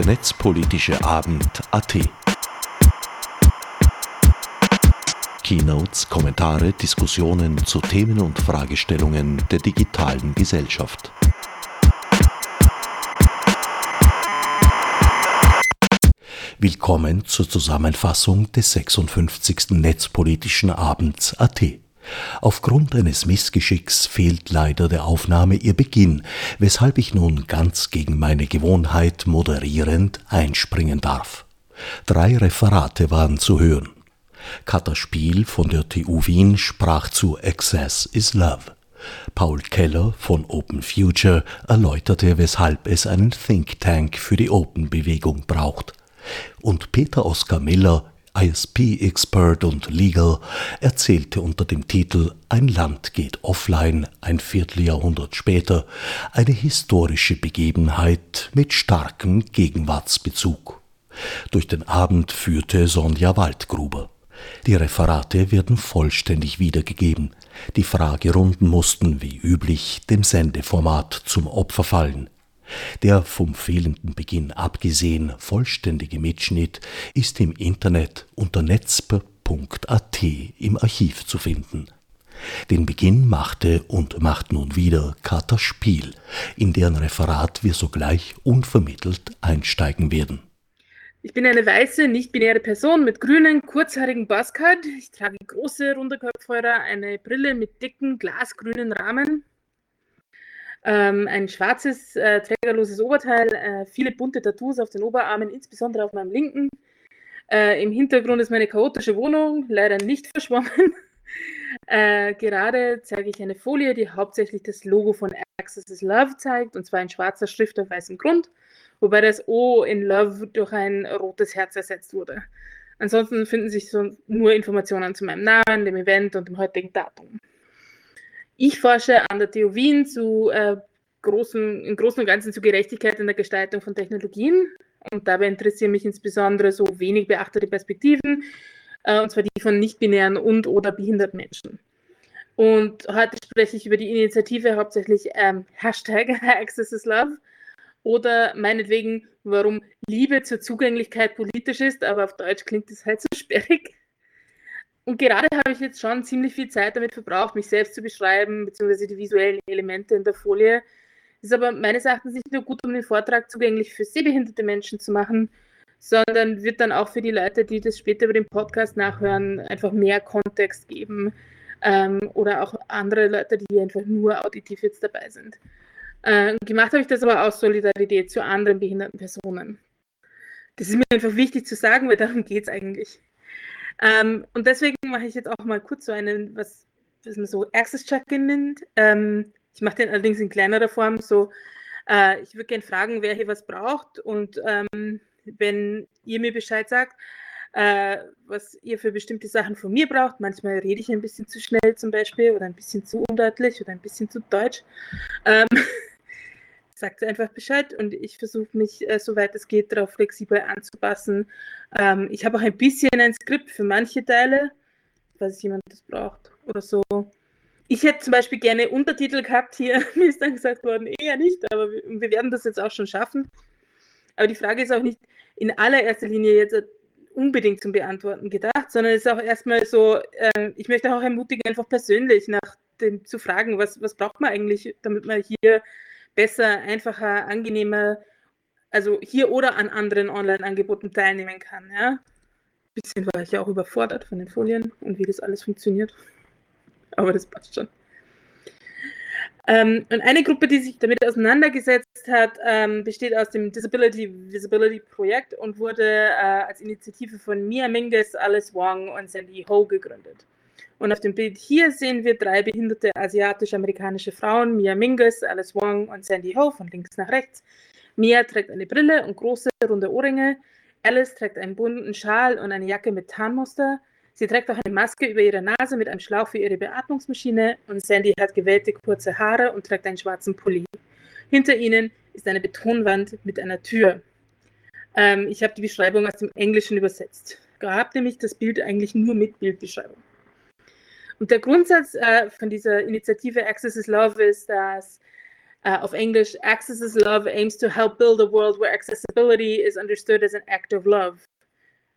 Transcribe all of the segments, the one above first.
der netzpolitische Abend AT. Keynotes, Kommentare, Diskussionen zu Themen und Fragestellungen der digitalen Gesellschaft. Willkommen zur Zusammenfassung des 56. Netzpolitischen Abends AT. Aufgrund eines Missgeschicks fehlt leider der Aufnahme ihr Beginn, weshalb ich nun ganz gegen meine Gewohnheit moderierend einspringen darf. Drei Referate waren zu hören. Katha Spiel von der TU Wien sprach zu Access is Love. Paul Keller von Open Future erläuterte, weshalb es einen Think Tank für die Open-Bewegung braucht. Und Peter Oskar Miller ISP-Expert und Legal, erzählte unter dem Titel Ein Land geht offline, ein Vierteljahrhundert später, eine historische Begebenheit mit starkem Gegenwartsbezug. Durch den Abend führte Sonja Waldgruber. Die Referate werden vollständig wiedergegeben. Die Fragerunden mussten, wie üblich, dem Sendeformat zum Opfer fallen. Der vom fehlenden Beginn abgesehen vollständige Mitschnitt ist im Internet unter netzpe.at im Archiv zu finden. Den Beginn machte und macht nun wieder Kater Spiel, in deren Referat wir sogleich unvermittelt einsteigen werden. Ich bin eine weiße, nicht-binäre Person mit grünen, kurzhaarigen Buzzcut. Ich trage große, runde Kopfhörer, eine Brille mit dicken, glasgrünen Rahmen, ähm, ein schwarzes, äh, trägerloses Oberteil, äh, viele bunte Tattoos auf den Oberarmen, insbesondere auf meinem linken. Äh, Im Hintergrund ist meine chaotische Wohnung, leider nicht verschwommen. Äh, gerade zeige ich eine Folie, die hauptsächlich das Logo von Access is Love zeigt, und zwar in schwarzer Schrift auf weißem Grund, wobei das O in Love durch ein rotes Herz ersetzt wurde. Ansonsten finden sich so nur Informationen zu meinem Namen, dem Event und dem heutigen Datum. Ich forsche an der TU Wien zu äh, großen, im Großen und Ganzen zu Gerechtigkeit in der Gestaltung von Technologien. Und dabei interessieren mich insbesondere so wenig beachtete Perspektiven, äh, und zwar die von nicht-binären und oder behinderten Menschen. Und heute spreche ich über die Initiative hauptsächlich ähm, Hashtag Access is Love oder meinetwegen, warum Liebe zur Zugänglichkeit politisch ist, aber auf Deutsch klingt das halt so sperrig. Und gerade habe ich jetzt schon ziemlich viel Zeit damit verbraucht, mich selbst zu beschreiben, beziehungsweise die visuellen Elemente in der Folie. Ist aber meines Erachtens nicht nur gut, um den Vortrag zugänglich für sehbehinderte Menschen zu machen, sondern wird dann auch für die Leute, die das später über den Podcast nachhören, einfach mehr Kontext geben. Ähm, oder auch andere Leute, die einfach nur auditiv jetzt dabei sind. Äh, gemacht habe ich das aber aus Solidarität zu anderen behinderten Personen. Das ist mir einfach wichtig zu sagen, weil darum geht es eigentlich. Ähm, und deswegen mache ich jetzt auch mal kurz so einen, was, was man so Access Check-in nennt. Ähm, ich mache den allerdings in kleinerer Form. So, äh, ich würde gerne fragen, wer hier was braucht. Und ähm, wenn ihr mir Bescheid sagt, äh, was ihr für bestimmte Sachen von mir braucht. Manchmal rede ich ein bisschen zu schnell zum Beispiel oder ein bisschen zu undeutlich oder ein bisschen zu deutsch. Sagt einfach Bescheid und ich versuche mich, äh, soweit es geht, darauf flexibel anzupassen. Ähm, ich habe auch ein bisschen ein Skript für manche Teile, falls jemand das braucht oder so. Ich hätte zum Beispiel gerne Untertitel gehabt hier. Mir ist dann gesagt worden, eher nicht, aber wir, wir werden das jetzt auch schon schaffen. Aber die Frage ist auch nicht in allererster Linie jetzt unbedingt zum Beantworten gedacht, sondern es ist auch erstmal so, äh, ich möchte auch ermutigen, einfach persönlich nach dem zu fragen, was, was braucht man eigentlich, damit man hier besser, einfacher, angenehmer, also hier oder an anderen Online-Angeboten teilnehmen kann. Ja? Ein bisschen war ich ja auch überfordert von den Folien und wie das alles funktioniert. Aber das passt schon. Ähm, und eine Gruppe, die sich damit auseinandergesetzt hat, ähm, besteht aus dem Disability Visibility Projekt und wurde äh, als Initiative von Mia Mingus, Alice Wong und Sandy Ho gegründet. Und auf dem Bild hier sehen wir drei behinderte asiatisch-amerikanische Frauen, Mia Mingus, Alice Wong und Sandy Ho, von links nach rechts. Mia trägt eine Brille und große, runde Ohrringe. Alice trägt einen bunten Schal und eine Jacke mit Tarnmuster. Sie trägt auch eine Maske über ihre Nase mit einem Schlauch für ihre Beatmungsmaschine. Und Sandy hat gewellte kurze Haare und trägt einen schwarzen Pulli. Hinter ihnen ist eine Betonwand mit einer Tür. Ähm, ich habe die Beschreibung aus dem Englischen übersetzt. Gab nämlich das Bild eigentlich nur mit Bildbeschreibung. Und der Grundsatz äh, von dieser Initiative Access is Love ist, dass Uh, auf Englisch, Access is Love aims to help build a world where accessibility is understood as an act of love.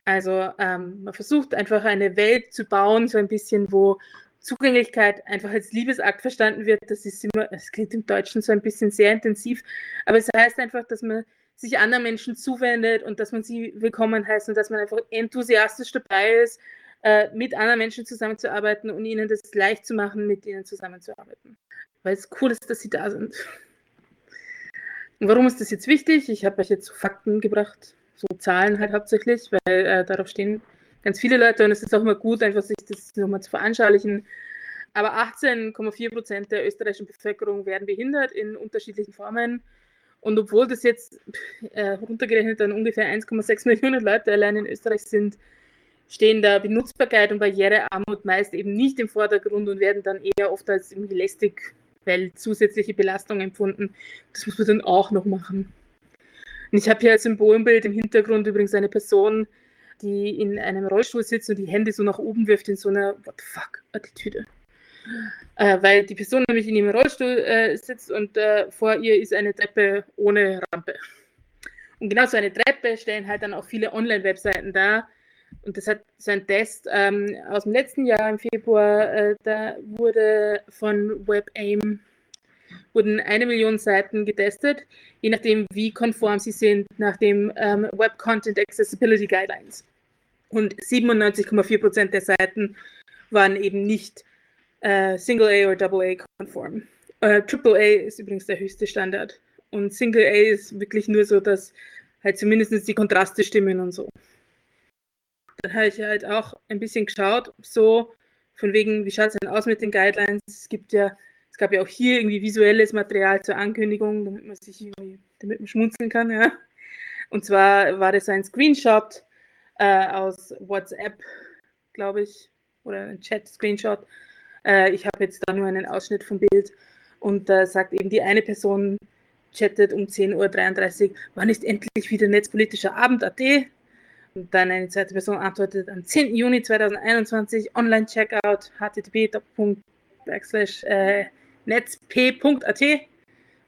Also ähm, man versucht einfach eine Welt zu bauen, so ein bisschen, wo Zugänglichkeit einfach als Liebesakt verstanden wird. Das ist immer, es klingt im Deutschen so ein bisschen sehr intensiv, aber es heißt einfach, dass man sich anderen Menschen zuwendet und dass man sie willkommen heißt und dass man einfach enthusiastisch dabei ist, äh, mit anderen Menschen zusammenzuarbeiten und ihnen das leicht zu machen, mit ihnen zusammenzuarbeiten. Weil es cool ist, dass sie da sind. Und warum ist das jetzt wichtig? Ich habe euch jetzt Fakten gebracht, so Zahlen halt hauptsächlich, weil äh, darauf stehen ganz viele Leute und es ist auch immer gut, einfach sich das nochmal zu veranschaulichen. Aber 18,4 Prozent der österreichischen Bevölkerung werden behindert in unterschiedlichen Formen. Und obwohl das jetzt äh, runtergerechnet dann ungefähr 1,6 Millionen Leute allein in Österreich sind, stehen da Benutzbarkeit und Barrierearmut meist eben nicht im Vordergrund und werden dann eher oft als irgendwie lästig, weil zusätzliche Belastung empfunden. Das muss man dann auch noch machen. Und ich habe hier als Symbolbild im Hintergrund übrigens eine Person, die in einem Rollstuhl sitzt und die Hände so nach oben wirft in so einer What the fuck Attitüde. Äh, weil die Person nämlich in ihrem Rollstuhl äh, sitzt und äh, vor ihr ist eine Treppe ohne Rampe. Und genau so eine Treppe stellen halt dann auch viele Online-Webseiten dar. Und das hat so ein Test ähm, aus dem letzten Jahr im Februar, äh, da wurde von WebAIM wurden eine Million Seiten getestet, je nachdem, wie konform sie sind nach dem ähm, Web Content Accessibility Guidelines. Und 97,4 Prozent der Seiten waren eben nicht äh, Single A oder Double A konform. Äh, A ist übrigens der höchste Standard. Und Single A ist wirklich nur so, dass halt zumindest die Kontraste stimmen und so. Dann habe ich halt auch ein bisschen geschaut, so von wegen, wie schaut es denn aus mit den Guidelines? Es gibt ja es gab ja auch hier irgendwie visuelles Material zur Ankündigung, damit man sich irgendwie, damit man schmunzeln kann, ja. Und zwar war das ein Screenshot äh, aus WhatsApp, glaube ich, oder ein Chat-Screenshot. Äh, ich habe jetzt da nur einen Ausschnitt vom Bild und da äh, sagt eben die eine Person, chattet um 10.33 Uhr, wann ist endlich wieder netzpolitischer Abend.at? Und dann eine zweite Person antwortet am 10. Juni 2021, Online-Checkout, http backslash äh, netzp.at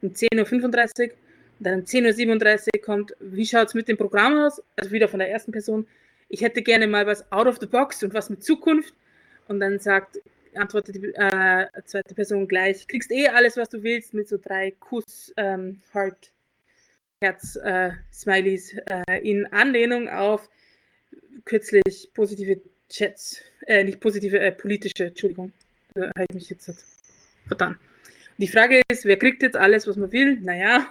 um 10.35 Uhr. Dann um 10.37 Uhr kommt, wie schaut es mit dem Programm aus? Also wieder von der ersten Person. Ich hätte gerne mal was out of the box und was mit Zukunft. Und dann sagt, antwortet die äh, zweite Person gleich, kriegst eh alles, was du willst, mit so drei Kuss, ähm, Heart, Herz, äh, Smileys äh, in Anlehnung auf kürzlich positive Chats, äh, nicht positive, äh, politische, Entschuldigung, da habe ich mich jetzt vertan. Die Frage ist, wer kriegt jetzt alles, was man will? Naja,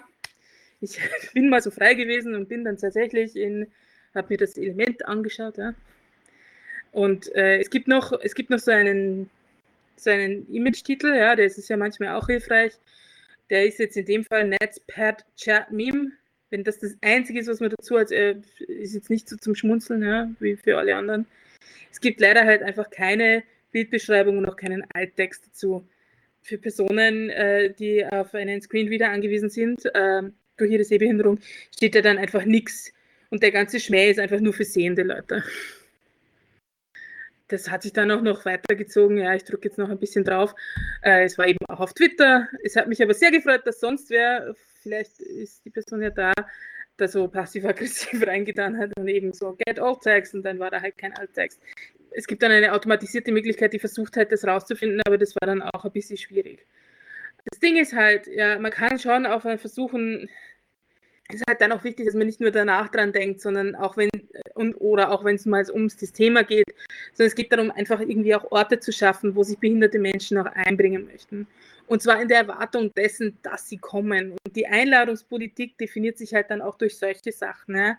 ich bin mal so frei gewesen und bin dann tatsächlich in, habe mir das Element angeschaut, ja. Und äh, es gibt noch, es gibt noch so einen, so einen Image-Titel, ja, der ist ja manchmal auch hilfreich. Der ist jetzt in dem Fall Netzpad Chat Meme. Wenn das das Einzige ist, was man dazu hat, äh, ist jetzt nicht so zum Schmunzeln, ja, wie für alle anderen. Es gibt leider halt einfach keine Bildbeschreibung und auch keinen Alttext dazu für Personen, äh, die auf einen Screenreader angewiesen sind, äh, durch ihre Sehbehinderung, steht da dann einfach nichts. Und der ganze Schmäh ist einfach nur für sehende Leute. Das hat sich dann auch noch weitergezogen. Ja, ich drücke jetzt noch ein bisschen drauf. Äh, es war eben auch auf Twitter. Es hat mich aber sehr gefreut, dass sonst wer, vielleicht ist die Person ja da, da so passiv-aggressiv reingetan hat und eben so Get Alt Text und dann war da halt kein Alt Text es gibt dann eine automatisierte Möglichkeit, die versucht hat, das rauszufinden, aber das war dann auch ein bisschen schwierig. Das Ding ist halt, ja, man kann schon auch versuchen, es ist halt dann auch wichtig, dass man nicht nur danach dran denkt, sondern auch wenn, und, oder auch wenn es mal ums das Thema geht, sondern es geht darum, einfach irgendwie auch Orte zu schaffen, wo sich behinderte Menschen auch einbringen möchten. Und zwar in der Erwartung dessen, dass sie kommen. Und die Einladungspolitik definiert sich halt dann auch durch solche Sachen. Ja?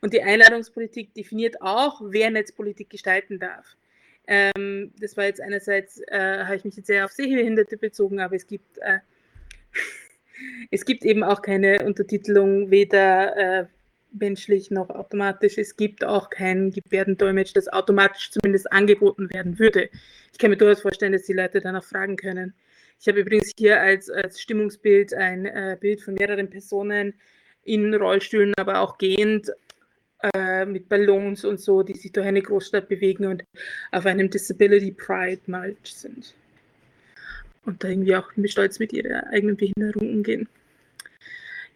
Und die Einladungspolitik definiert auch, wer Netzpolitik gestalten darf. Ähm, das war jetzt einerseits, äh, habe ich mich jetzt sehr auf Sehbehinderte bezogen, aber es gibt, äh, es gibt eben auch keine Untertitelung, weder äh, menschlich noch automatisch. Es gibt auch kein Gebärdendolmetsch, das automatisch zumindest angeboten werden würde. Ich kann mir durchaus vorstellen, dass die Leute danach fragen können. Ich habe übrigens hier als, als Stimmungsbild ein äh, Bild von mehreren Personen in Rollstühlen, aber auch gehend äh, mit Ballons und so, die sich durch eine Großstadt bewegen und auf einem Disability Pride March sind. und da irgendwie auch mit Stolz mit ihrer eigenen Behinderung umgehen.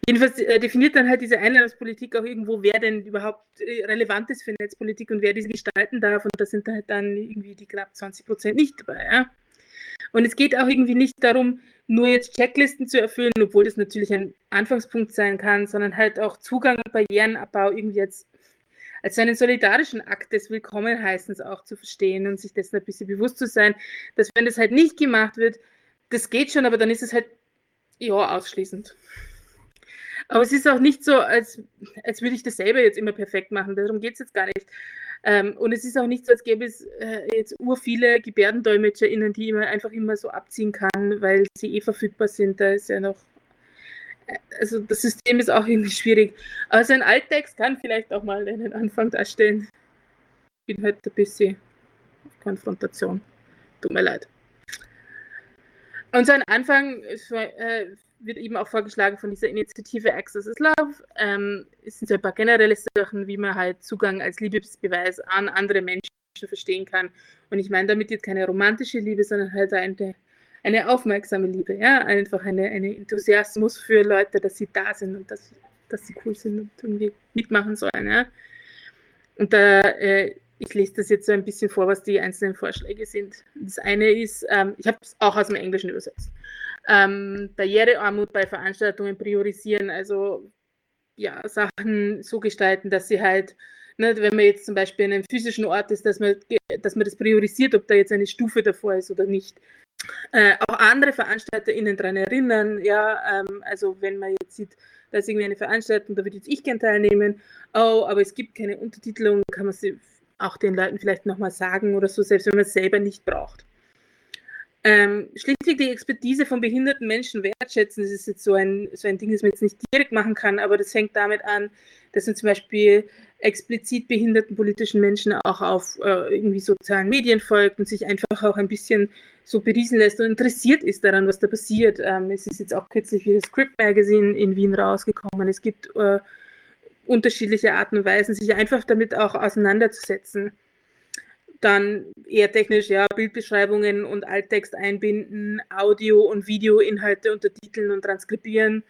Jedenfalls äh, definiert dann halt diese Einladungspolitik auch irgendwo, wer denn überhaupt äh, relevant ist für Netzpolitik und wer diese gestalten darf. Und da sind halt dann irgendwie die knapp 20 Prozent nicht dabei. Ja? Und es geht auch irgendwie nicht darum, nur jetzt Checklisten zu erfüllen, obwohl das natürlich ein Anfangspunkt sein kann, sondern halt auch Zugang und Barrierenabbau irgendwie jetzt als einen solidarischen Akt des Willkommenheißens auch zu verstehen und sich dessen ein bisschen bewusst zu sein, dass wenn das halt nicht gemacht wird, das geht schon, aber dann ist es halt ja ausschließend. Aber es ist auch nicht so, als, als würde ich das selber jetzt immer perfekt machen. Darum geht es jetzt gar nicht. Ähm, und es ist auch nicht so, als gäbe es äh, jetzt ur viele GebärdendolmetscherInnen, die man einfach immer so abziehen kann, weil sie eh verfügbar sind. Da ist ja noch. Äh, also das System ist auch irgendwie schwierig. Also ein Alttext kann vielleicht auch mal einen Anfang darstellen. Ich bin heute ein bisschen auf Konfrontation. Tut mir leid. Und so ein Anfang äh, wird eben auch vorgeschlagen von dieser Initiative Access is Love. Ähm, es sind so ein paar generelle Sachen, wie man halt Zugang als Liebesbeweis an andere Menschen verstehen kann. Und ich meine damit jetzt keine romantische Liebe, sondern halt eine, eine aufmerksame Liebe. Ja? Einfach eine, eine Enthusiasmus für Leute, dass sie da sind und dass, dass sie cool sind und irgendwie mitmachen sollen. Ja? Und da, äh, ich lese das jetzt so ein bisschen vor, was die einzelnen Vorschläge sind. Das eine ist, ähm, ich habe es auch aus dem Englischen übersetzt ähm, Barrierearmut bei Veranstaltungen priorisieren, also ja, Sachen so gestalten, dass sie halt, ne, wenn man jetzt zum Beispiel in einem physischen Ort ist, dass man, dass man das priorisiert, ob da jetzt eine Stufe davor ist oder nicht. Äh, auch andere VeranstalterInnen daran erinnern, ja, ähm, also wenn man jetzt sieht, da ist irgendwie eine Veranstaltung, da würde jetzt ich gerne teilnehmen, oh, aber es gibt keine Untertitelung, kann man sie auch den Leuten vielleicht nochmal sagen oder so, selbst wenn man es selber nicht braucht. Ähm, schlichtweg die Expertise von behinderten Menschen wertschätzen, das ist jetzt so ein, so ein Ding, das man jetzt nicht direkt machen kann, aber das fängt damit an, dass man zum Beispiel explizit behinderten politischen Menschen auch auf äh, irgendwie sozialen Medien folgt und sich einfach auch ein bisschen so beriesen lässt und interessiert ist daran, was da passiert. Ähm, es ist jetzt auch kürzlich wie das Script Magazine in Wien rausgekommen. Es gibt äh, unterschiedliche Arten und Weisen, sich einfach damit auch auseinanderzusetzen. Dann eher technisch, ja, Bildbeschreibungen und Alttext einbinden, Audio- und Videoinhalte untertiteln und transkribieren.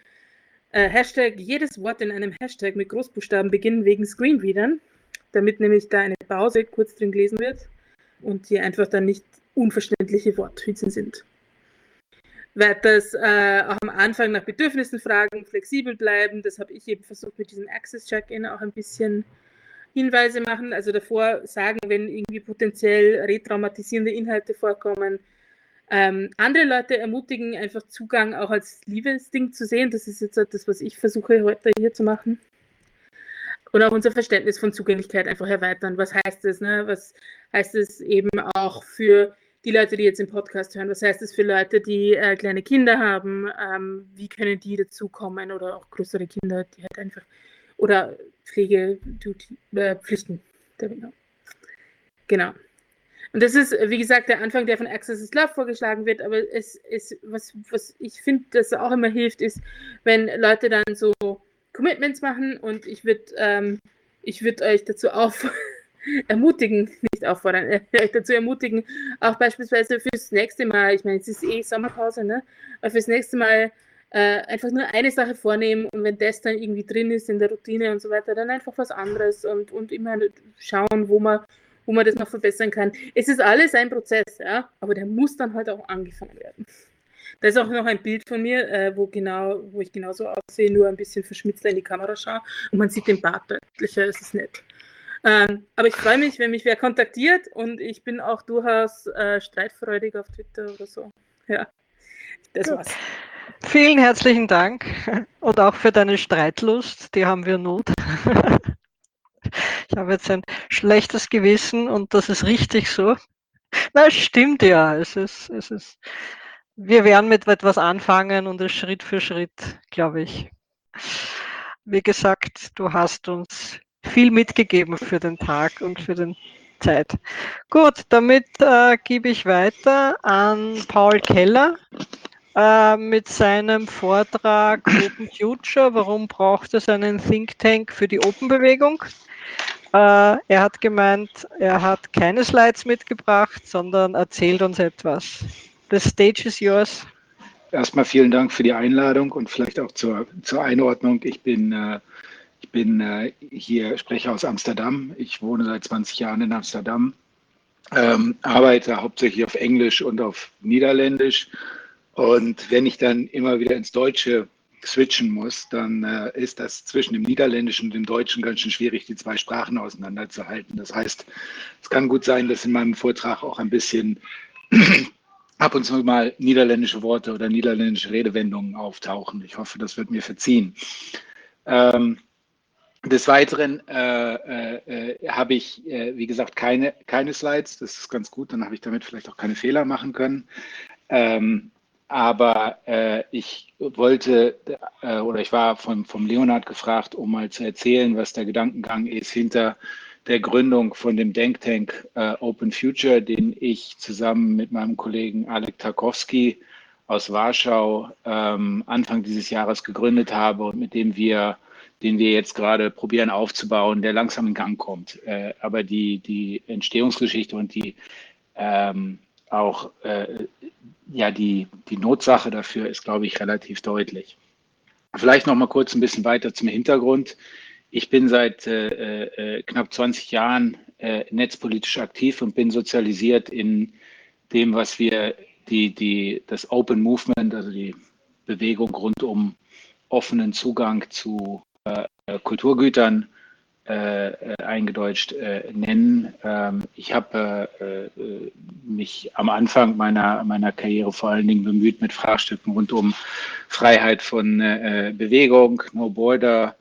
Äh, Hashtag, jedes Wort in einem Hashtag mit Großbuchstaben beginnen wegen Screenreadern, damit nämlich da eine Pause kurz drin gelesen wird und hier einfach dann nicht unverständliche Worthülsen sind. Weiters äh, auch am Anfang nach Bedürfnissen fragen, flexibel bleiben. Das habe ich eben versucht mit diesem Access Check-in auch ein bisschen Hinweise machen, also davor sagen, wenn irgendwie potenziell retraumatisierende Inhalte vorkommen. Ähm, andere Leute ermutigen, einfach Zugang auch als Liebesding zu sehen. Das ist jetzt das, was ich versuche heute hier zu machen. Und auch unser Verständnis von Zugänglichkeit einfach erweitern. Was heißt das? Ne? Was heißt es eben auch für die Leute, die jetzt im Podcast hören? Was heißt es für Leute, die äh, kleine Kinder haben? Ähm, wie können die dazukommen oder auch größere Kinder, die halt einfach oder Pflegepflichten. Äh, genau. Und das ist, wie gesagt, der Anfang, der von Access is Love vorgeschlagen wird, aber es ist, was, was ich finde, das auch immer hilft, ist, wenn Leute dann so Commitments machen und ich würde ähm, würd euch dazu auf ermutigen, nicht auffordern, äh, euch dazu ermutigen, auch beispielsweise fürs nächste Mal, ich meine, es ist eh Sommerpause, ne? Aber fürs nächste Mal äh, einfach nur eine Sache vornehmen und wenn das dann irgendwie drin ist in der Routine und so weiter, dann einfach was anderes und, und immer schauen, wo man, wo man das noch verbessern kann. Es ist alles ein Prozess, ja, aber der muss dann halt auch angefangen werden. Da ist auch noch ein Bild von mir, äh, wo, genau, wo ich genauso aussehe, nur ein bisschen verschmitzter in die Kamera schaue und man sieht den Bart deutlicher, es ist nett. Ähm, aber ich freue mich, wenn mich wer kontaktiert und ich bin auch durchaus äh, streitfreudig auf Twitter oder so. Ja, das Gut. war's. Vielen herzlichen Dank und auch für deine Streitlust, die haben wir Not. Ich habe jetzt ein schlechtes Gewissen und das ist richtig so. Na, stimmt ja. Es ist, es ist, wir werden mit etwas anfangen und es Schritt für Schritt, glaube ich. Wie gesagt, du hast uns viel mitgegeben für den Tag und für den Zeit. Gut, damit äh, gebe ich weiter an Paul Keller äh, mit seinem Vortrag Open Future. Warum braucht es einen Think Tank für die Open-Bewegung? Äh, er hat gemeint, er hat keine Slides mitgebracht, sondern erzählt uns etwas. The stage is yours. Erstmal vielen Dank für die Einladung und vielleicht auch zur, zur Einordnung. Ich bin, äh, ich bin äh, hier Sprecher aus Amsterdam. Ich wohne seit 20 Jahren in Amsterdam, ähm, arbeite hauptsächlich auf Englisch und auf Niederländisch. Und wenn ich dann immer wieder ins Deutsche switchen muss, dann äh, ist das zwischen dem Niederländischen und dem Deutschen ganz schön schwierig, die zwei Sprachen auseinanderzuhalten. Das heißt, es kann gut sein, dass in meinem Vortrag auch ein bisschen ab und zu mal niederländische Worte oder niederländische Redewendungen auftauchen. Ich hoffe, das wird mir verziehen. Ähm, des Weiteren äh, äh, äh habe ich, äh, wie gesagt, keine, keine Slides. Das ist ganz gut. Dann habe ich damit vielleicht auch keine Fehler machen können. Ähm, aber äh, ich wollte äh, oder ich war vom, vom Leonhard gefragt, um mal zu erzählen, was der Gedankengang ist hinter der Gründung von dem Denktank äh, Open Future, den ich zusammen mit meinem Kollegen Alek Tarkowski aus Warschau ähm, Anfang dieses Jahres gegründet habe und mit dem wir, den wir jetzt gerade probieren aufzubauen, der langsam in Gang kommt. Äh, aber die, die Entstehungsgeschichte und die ähm, auch äh, ja, die, die Notsache dafür ist, glaube ich, relativ deutlich. Vielleicht noch mal kurz ein bisschen weiter zum Hintergrund. Ich bin seit äh, äh, knapp 20 Jahren äh, netzpolitisch aktiv und bin sozialisiert in dem, was wir die, die, das Open Movement, also die Bewegung rund um offenen Zugang zu äh, Kulturgütern äh, äh, eingedeutscht äh, nennen. Ähm, ich habe äh, äh, mich am Anfang meiner, meiner Karriere vor allen Dingen bemüht mit Fragestücken rund um Freiheit von äh, Bewegung, No Border,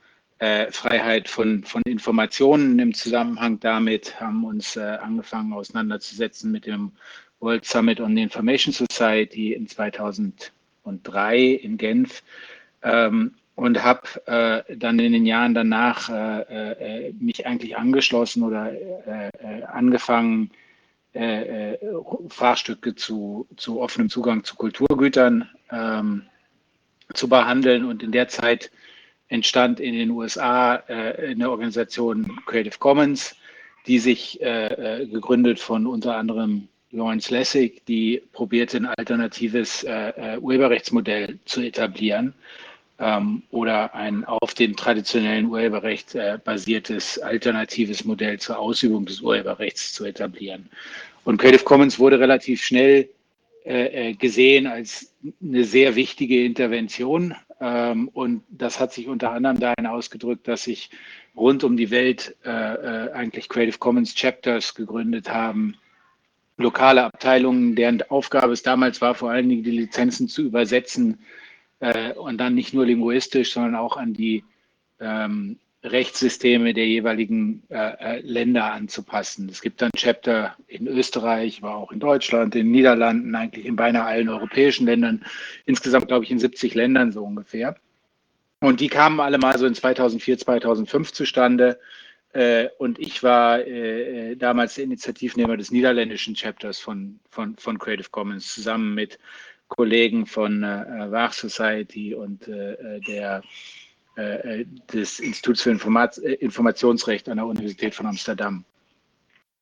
Freiheit von, von Informationen im Zusammenhang damit, haben uns angefangen auseinanderzusetzen mit dem World Summit on the Information Society in 2003 in Genf. Ähm, und habe äh, dann in den Jahren danach äh, äh, mich eigentlich angeschlossen oder äh, äh, angefangen, äh, Fragstücke zu, zu offenem Zugang zu Kulturgütern ähm, zu behandeln. Und in der Zeit entstand in den USA eine Organisation Creative Commons, die sich gegründet von unter anderem Lawrence Lessig, die probierte ein alternatives Urheberrechtsmodell zu etablieren ähm, oder ein auf dem traditionellen Urheberrecht äh, basiertes alternatives Modell zur Ausübung des Urheberrechts zu etablieren. Und Creative Commons wurde relativ schnell äh, äh gesehen als eine sehr wichtige Intervention. Ähm, und das hat sich unter anderem darin ausgedrückt, dass sich rund um die Welt äh, äh eigentlich Creative Commons Chapters gegründet haben, lokale Abteilungen, deren Aufgabe es damals war, vor allen Dingen die Lizenzen zu übersetzen äh, und dann nicht nur linguistisch, sondern auch an die ähm, Rechtssysteme der jeweiligen äh, äh, Länder anzupassen. Es gibt dann Chapter in Österreich, aber auch in Deutschland, in den Niederlanden, eigentlich in beinahe allen europäischen Ländern, insgesamt glaube ich in 70 Ländern so ungefähr. Und die kamen alle mal so in 2004, 2005 zustande. Äh, und ich war äh, damals der Initiativnehmer des niederländischen Chapters von, von, von Creative Commons zusammen mit Kollegen von äh, Wach Society und äh, der, äh, des Instituts für Informat Informationsrecht an der Universität von Amsterdam.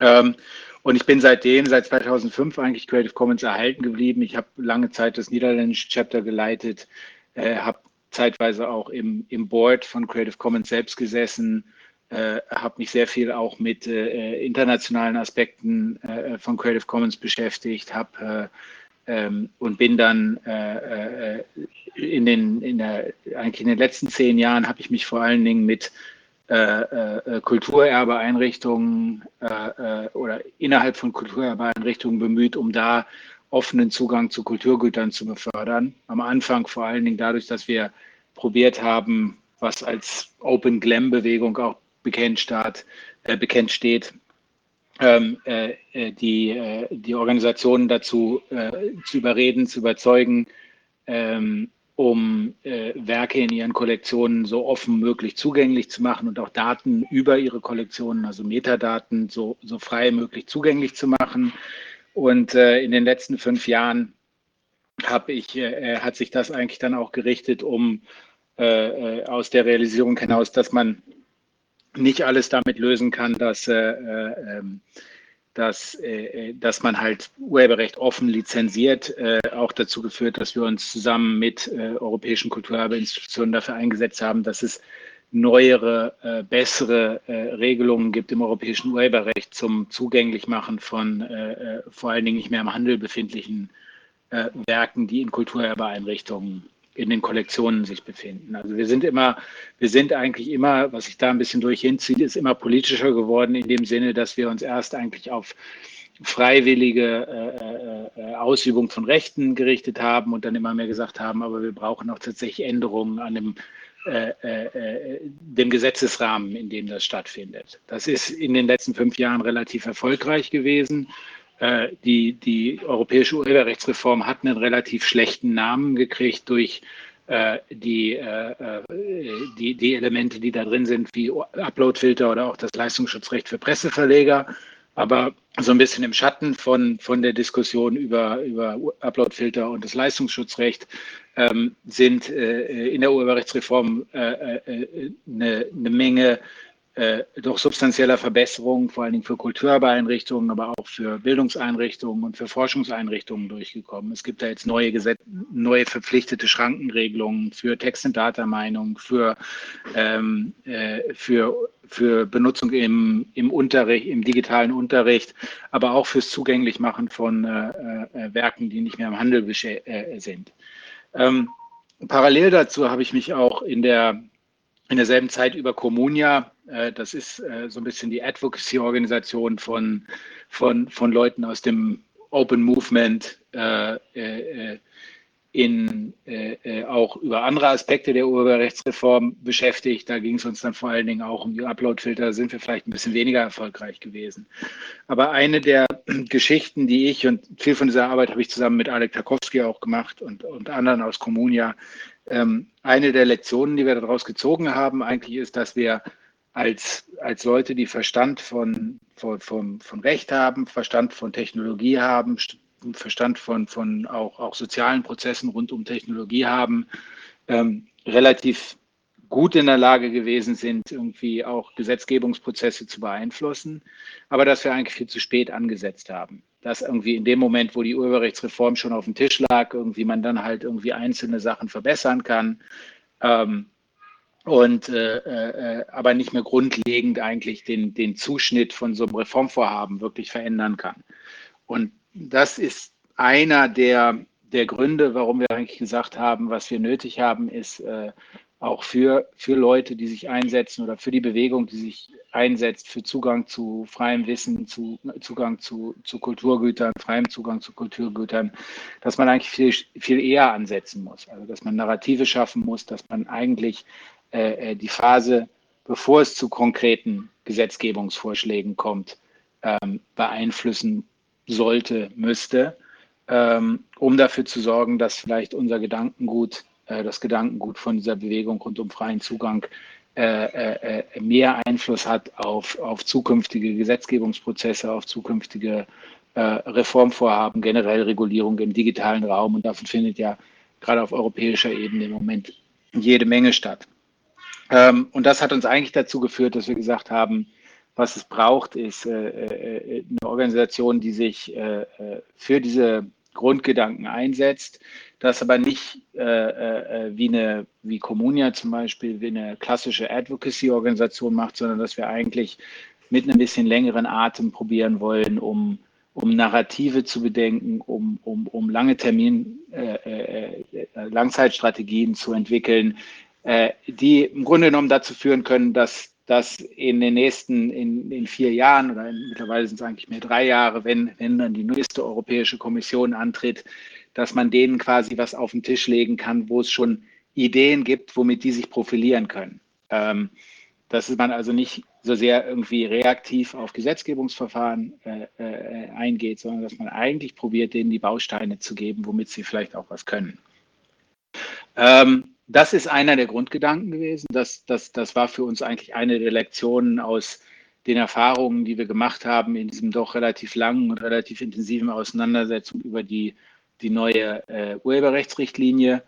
Ähm, und ich bin seitdem, seit 2005 eigentlich Creative Commons erhalten geblieben. Ich habe lange Zeit das niederländische Chapter geleitet, äh, habe zeitweise auch im, im Board von Creative Commons selbst gesessen, äh, habe mich sehr viel auch mit äh, internationalen Aspekten äh, von Creative Commons beschäftigt, habe ähm, und bin dann äh, äh, in den, in der, eigentlich in den letzten zehn Jahren habe ich mich vor allen Dingen mit äh, äh Kulturerbeeinrichtungen äh, äh, oder innerhalb von Kulturerbeeinrichtungen bemüht, um da offenen Zugang zu Kulturgütern zu befördern. Am Anfang vor allen Dingen dadurch, dass wir probiert haben, was als Open Glam Bewegung auch bekannt, staat, bekannt steht, ähm, äh, äh, die, äh, die Organisationen dazu äh, zu überreden, zu überzeugen, ähm, um äh, Werke in ihren Kollektionen so offen möglich zugänglich zu machen und auch Daten über ihre Kollektionen, also Metadaten, so, so frei möglich zugänglich zu machen. Und äh, in den letzten fünf Jahren habe ich, hat sich das eigentlich dann auch gerichtet, um aus der Realisierung hinaus, dass man nicht alles damit lösen kann, dass, äh, äh, dass, äh, dass man halt Urheberrecht offen lizenziert, auch dazu geführt, dass wir uns zusammen mit europäischen Kulturerbeinstitutionen dafür eingesetzt haben, dass es neuere, äh, bessere äh, Regelungen gibt im europäischen Urheberrecht zum Zugänglichmachen von äh, vor allen Dingen nicht mehr im Handel befindlichen Werken, die in Kulturerbeeinrichtungen in den Kollektionen sich befinden. Also wir sind immer, wir sind eigentlich immer, was sich da ein bisschen durch hinzieht, ist immer politischer geworden in dem Sinne, dass wir uns erst eigentlich auf freiwillige äh, äh, Ausübung von Rechten gerichtet haben und dann immer mehr gesagt haben, aber wir brauchen auch tatsächlich Änderungen an dem, äh, äh dem Gesetzesrahmen, in dem das stattfindet. Das ist in den letzten fünf Jahren relativ erfolgreich gewesen. Äh, die, die europäische Urheberrechtsreform hat einen relativ schlechten Namen gekriegt durch äh, die, äh, die, die Elemente, die da drin sind, wie Uploadfilter oder auch das Leistungsschutzrecht für Presseverleger. Aber so ein bisschen im Schatten von, von der Diskussion über, über Uploadfilter und das Leistungsschutzrecht ähm, sind äh, in der Urheberrechtsreform äh, äh, eine, eine Menge äh, doch substanzieller Verbesserungen, vor allen Dingen für Kulturbeeinrichtungen, aber auch für Bildungseinrichtungen und für Forschungseinrichtungen durchgekommen. Es gibt da jetzt neue, Gesetz neue verpflichtete Schrankenregelungen für Text- und Datameinung, für, ähm, äh, für, für Benutzung im, im Unterricht, im digitalen Unterricht, aber auch fürs Zugänglichmachen von äh, äh Werken, die nicht mehr im Handel äh, sind. Ähm, parallel dazu habe ich mich auch in der in derselben Zeit über Comunia das ist äh, so ein bisschen die Advocacy-Organisation von, von, von Leuten aus dem Open Movement äh, in, auch über andere Aspekte der Urheberrechtsreform beschäftigt. Da ging es uns dann vor allen Dingen auch um die Uploadfilter, sind wir vielleicht ein bisschen weniger erfolgreich gewesen. Aber eine der Geschichten, die ich und viel von dieser Arbeit habe ich zusammen mit Alek Tarkowski auch gemacht und, und anderen aus Comunia, ähm, eine der Lektionen, die wir daraus gezogen haben, eigentlich ist, dass wir als, als Leute, die Verstand von, von, von, von Recht haben, Verstand von Technologie haben, Verstand von, von auch, auch sozialen Prozessen rund um Technologie haben, ähm, relativ gut in der Lage gewesen sind, irgendwie auch Gesetzgebungsprozesse zu beeinflussen, aber dass wir eigentlich viel zu spät angesetzt haben. Dass irgendwie in dem Moment, wo die Urheberrechtsreform schon auf dem Tisch lag, irgendwie man dann halt irgendwie einzelne Sachen verbessern kann. Ähm, und äh, äh, aber nicht mehr grundlegend eigentlich den, den Zuschnitt von so einem Reformvorhaben wirklich verändern kann. Und das ist einer der, der Gründe, warum wir eigentlich gesagt haben, was wir nötig haben, ist äh, auch für, für Leute, die sich einsetzen oder für die Bewegung, die sich einsetzt, für Zugang zu freiem Wissen, zu, Zugang zu, zu Kulturgütern, freiem Zugang zu Kulturgütern, dass man eigentlich viel, viel eher ansetzen muss. Also dass man Narrative schaffen muss, dass man eigentlich äh, äh, die Phase, bevor es zu konkreten Gesetzgebungsvorschlägen kommt, ähm, beeinflussen sollte, müsste, ähm, um dafür zu sorgen, dass vielleicht unser Gedankengut, äh, das Gedankengut von dieser Bewegung rund um freien Zugang äh, äh, äh, mehr Einfluss hat auf, auf zukünftige Gesetzgebungsprozesse, auf zukünftige Reformvorhaben, generell Regulierung im digitalen Raum. Und davon findet ja gerade auf europäischer Ebene im Moment jede Menge statt. Ähm, und das hat uns eigentlich dazu geführt, dass wir gesagt haben, was es braucht, ist äh, äh, eine Organisation, die sich äh, äh für diese Grundgedanken einsetzt, das aber nicht äh, äh, wie eine wie Communia zum Beispiel, wie eine klassische Advocacy-Organisation macht, sondern dass wir eigentlich mit einem bisschen längeren Atem probieren wollen, um um Narrative zu bedenken, um, um, um lange Termin, äh, äh, Langzeitstrategien zu entwickeln, äh, die im Grunde genommen dazu führen können, dass dass in den nächsten, in, in vier Jahren oder in, mittlerweile sind es eigentlich mehr drei Jahre, wenn, wenn dann die nächste Europäische Kommission antritt, dass man denen quasi was auf den Tisch legen kann, wo es schon Ideen gibt, womit die sich profilieren können. Ähm, dass man also nicht so sehr irgendwie reaktiv auf Gesetzgebungsverfahren äh, äh, eingeht, sondern dass man eigentlich probiert, denen die Bausteine zu geben, womit sie vielleicht auch was können. Ähm, das ist einer der Grundgedanken gewesen. Das, das, das war für uns eigentlich eine der Lektionen aus den Erfahrungen, die wir gemacht haben in diesem doch relativ langen und relativ intensiven Auseinandersetzung über die, die neue äh, Urheberrechtsrichtlinie,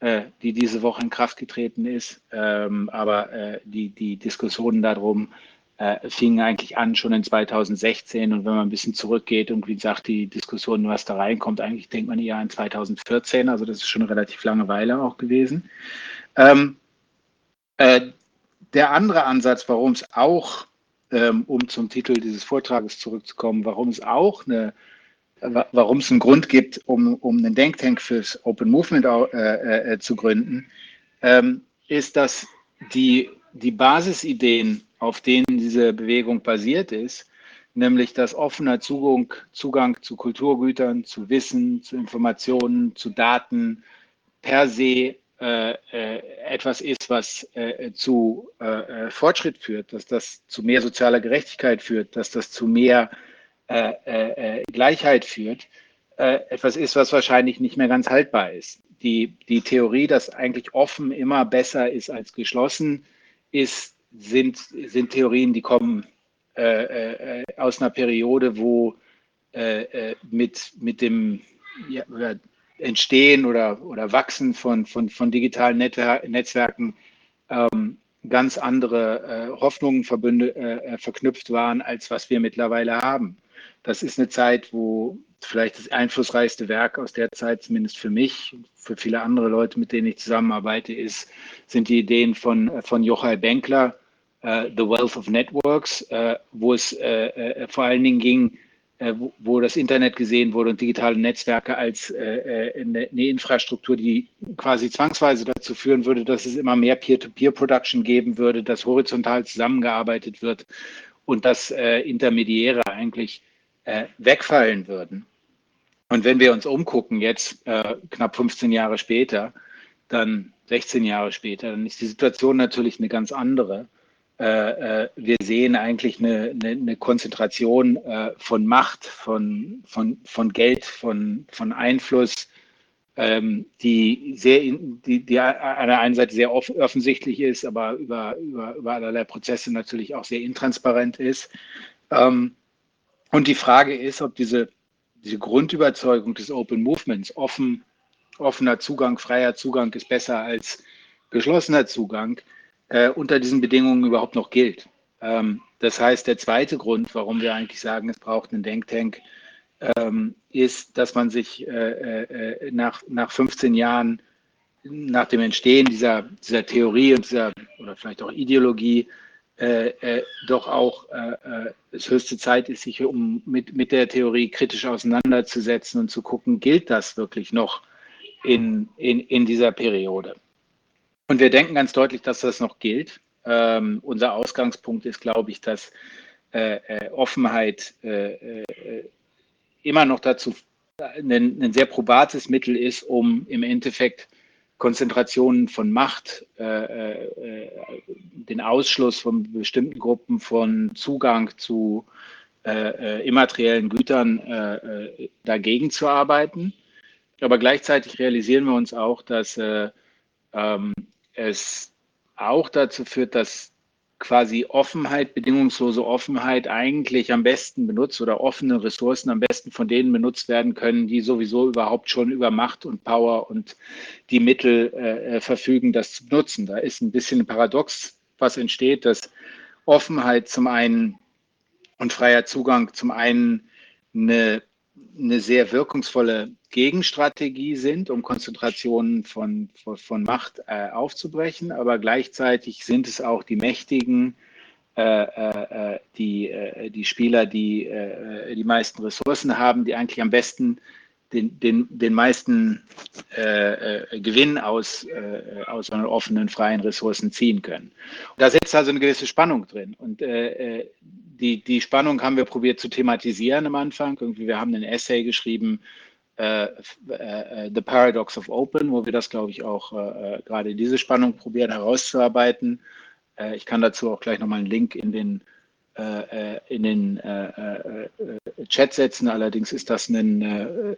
äh, die diese Woche in Kraft getreten ist. Ähm, aber äh, die, die Diskussionen darum, äh, fingen eigentlich an schon in 2016 und wenn man ein bisschen zurückgeht und wie sagt die Diskussion, was da reinkommt, eigentlich denkt man eher an 2014, also das ist schon relativ lange Weile auch gewesen. Ähm, äh, der andere Ansatz, warum es auch, ähm, um zum Titel dieses Vortrages zurückzukommen, warum es auch eine warum es einen Grund gibt, um, um einen Denktank fürs Open Movement äh, äh, zu gründen, ähm, ist, dass die, die Basisideen, auf denen diese Bewegung basiert ist, nämlich dass offener Zugang, Zugang zu Kulturgütern, zu Wissen, zu Informationen, zu Daten per se äh, äh, etwas ist, was äh, zu äh, Fortschritt führt, dass das zu mehr sozialer Gerechtigkeit führt, dass das zu mehr äh, äh, Gleichheit führt, äh, etwas ist, was wahrscheinlich nicht mehr ganz haltbar ist. Die, die Theorie, dass eigentlich offen immer besser ist als geschlossen, ist, sind, sind Theorien, die kommen äh, äh, aus einer Periode, wo äh, mit, mit dem ja, Entstehen oder, oder Wachsen von, von, von digitalen Netzwerken ähm, ganz andere Hoffnungen verbünde, verknüpft waren, als was wir mittlerweile haben. Das ist eine Zeit, wo vielleicht das einflussreichste Werk aus der Zeit, zumindest für mich, für viele andere Leute, mit denen ich zusammenarbeite, ist, sind die Ideen von, von Jochai Benkler, The Wealth of Networks, uh, wo es uh, vor allen Dingen ging, wo, wo, das Internet gesehen wurde und digitale Netzwerke als eine, eine, Infrastruktur, die quasi zwangsweise dazu führen würde, dass es immer mehr Peer-to-Peer-Production geben würde, dass horizontal zusammengearbeitet wird und dass Intermediäre eigentlich äh, wegfallen würden. Und wenn wir uns umgucken, jetzt äh, knapp 15 Jahre später, dann 16 Jahre später, dann ist die Situation natürlich eine ganz andere. Äh, äh wir sehen eigentlich eine, eine, eine Konzentration äh, von Macht, von, von, von Geld, von, von Einfluss, ähm, die sehr, die, die an der einen Seite sehr offensichtlich ist, aber über, über, über allerlei Prozesse natürlich auch sehr intransparent ist. Ähm, und die Frage ist, ob diese, diese Grundüberzeugung des Open Movements, offen, offener Zugang, freier Zugang ist besser als geschlossener Zugang, äh, unter diesen Bedingungen überhaupt noch gilt. Ähm, das heißt, der zweite Grund, warum wir eigentlich sagen, es braucht einen Denktank, ähm, ist, dass man sich äh, äh, nach, nach 15 Jahren nach dem Entstehen dieser, dieser Theorie und dieser oder vielleicht auch Ideologie äh, äh, doch auch äh, äh, höchste Zeit ist, sich um mit, mit der Theorie kritisch auseinanderzusetzen und zu gucken, gilt das wirklich noch in, in, in dieser Periode? Und wir denken ganz deutlich, dass das noch gilt. Ähm, unser Ausgangspunkt ist, glaube ich, dass äh, äh, Offenheit immer noch dazu ein, ein, sehr probates Mittel ist, um im Endeffekt Konzentrationen von Macht, äh, äh, den Ausschluss von bestimmten Gruppen von Zugang zu äh, äh immateriellen Gütern äh, äh, dagegen zu arbeiten. Aber gleichzeitig realisieren wir uns auch, dass ähm, es auch dazu führt, dass quasi Offenheit, bedingungslose Offenheit eigentlich am besten benutzt oder offene Ressourcen am besten von denen benutzt werden können, die sowieso überhaupt schon über Macht und Power und die Mittel äh, äh verfügen, das zu nutzen. Da ist ein bisschen ein Paradox, was entsteht, dass Offenheit zum einen und freier Zugang zum einen eine eine sehr wirkungsvolle Gegenstrategie sind, um Konzentrationen von, von, von Macht äh, aufzubrechen, aber gleichzeitig sind es auch die Mächtigen, äh, äh, äh die, äh, die Spieler, die die meisten Ressourcen haben, die eigentlich am besten den, den, den meisten Gewinn aus, aus offenen, freien Ressourcen ziehen können. Und da sitzt also eine gewisse Spannung drin. Und die, die Spannung haben wir probiert zu thematisieren am Anfang. Irgendwie, wir haben einen Essay geschrieben, äh, äh, The Paradox of Open, wo wir das, glaube ich, auch äh, gerade diese Spannung probieren herauszuarbeiten. Äh, ich kann dazu auch gleich nochmal einen Link in den, äh, äh, in den Chat setzen. Allerdings ist das ein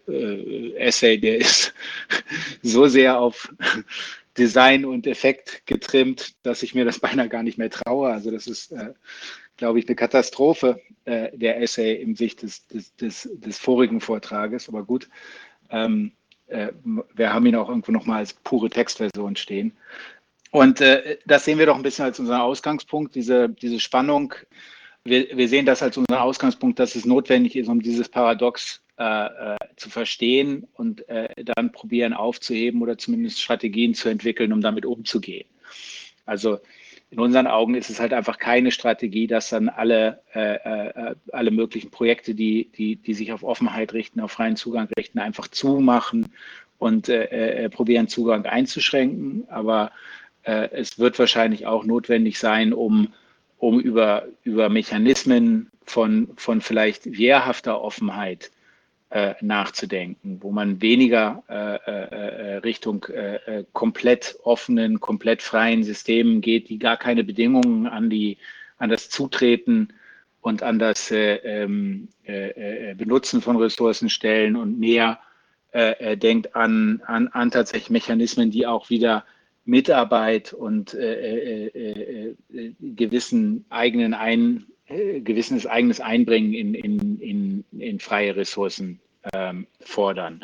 Essay, der ist so sehr auf Design und Effekt getrimmt, dass ich mir das beinahe gar nicht mehr traue. Also das ist glaube ich, eine Katastrophe, äh, der Essay im Sicht des, des, des, des vorigen Vortrages. Aber gut, ähm, äh, wir haben ihn auch irgendwo nochmal als pure Textversion stehen. Und äh, das sehen wir doch ein bisschen als unseren Ausgangspunkt, diese, diese Spannung. Wir, wir sehen das als unseren Ausgangspunkt, dass es notwendig ist, um dieses Paradox äh, äh, zu verstehen und äh, dann probieren aufzuheben oder zumindest Strategien zu entwickeln, um damit umzugehen. Also in unseren Augen ist es halt einfach keine Strategie, dass dann alle, äh, äh, alle möglichen Projekte, die, die, die sich auf Offenheit richten, auf freien Zugang richten, einfach zumachen und äh, äh probieren, Zugang einzuschränken. Aber äh, es wird wahrscheinlich auch notwendig sein, um, um über, über Mechanismen von, von vielleicht wehrhafter Offenheit äh, nachzudenken, wo man weniger äh, äh, äh Richtung äh, komplett offenen, komplett freien Systemen geht, die gar keine Bedingungen an, die, an das Zutreten und an das ähm, Benutzen von Ressourcen stellen und mehr denkt an, an, an tatsächlich Mechanismen, die auch wieder Mitarbeit und gewissen eigenen ein, äh, gewisses eigenes Einbringen in, in, in, in freie Ressourcen ähm, fordern.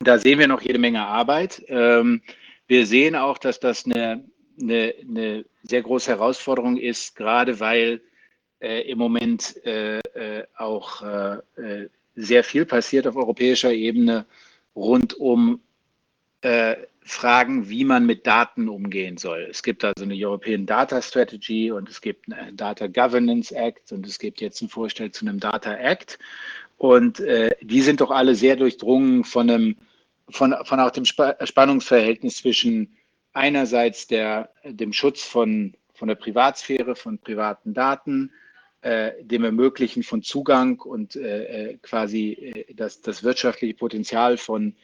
Da sehen wir noch jede Menge Arbeit. Ähm, wir sehen auch, dass das eine, eine, eine, sehr große Herausforderung ist, gerade weil äh, im Moment äh, äh auch äh, äh, sehr viel passiert auf europäischer Ebene rund um Fragen, wie man mit Daten umgehen soll. Es gibt also eine European Data Strategy und es gibt einen Data Governance Act und es gibt jetzt einen Vorschlag zu einem Data Act. Und äh, die sind doch alle sehr durchdrungen von, einem, von, von auch dem Spannungsverhältnis zwischen einerseits der, dem Schutz von, von der Privatsphäre, von privaten Daten, äh, dem Ermöglichen von Zugang und äh, äh quasi äh, das, das wirtschaftliche Potenzial von,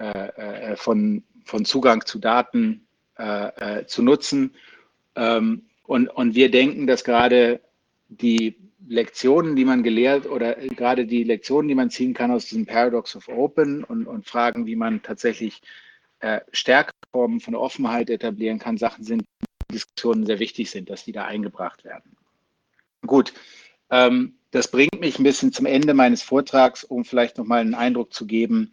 äh, von von Zugang zu Daten äh, äh, zu nutzen. Ähm, und, und wir denken, dass gerade die Lektionen, die man gelehrt oder gerade die Lektionen, die man ziehen kann aus diesem Paradox of Open und, und Fragen, wie man tatsächlich äh, stärkere von Offenheit etablieren kann, Sachen sind, die Diskussionen sehr wichtig sind, dass die da eingebracht werden. Gut, ähm, das bringt mich ein bisschen zum Ende meines Vortrags, um vielleicht nochmal einen Eindruck zu geben,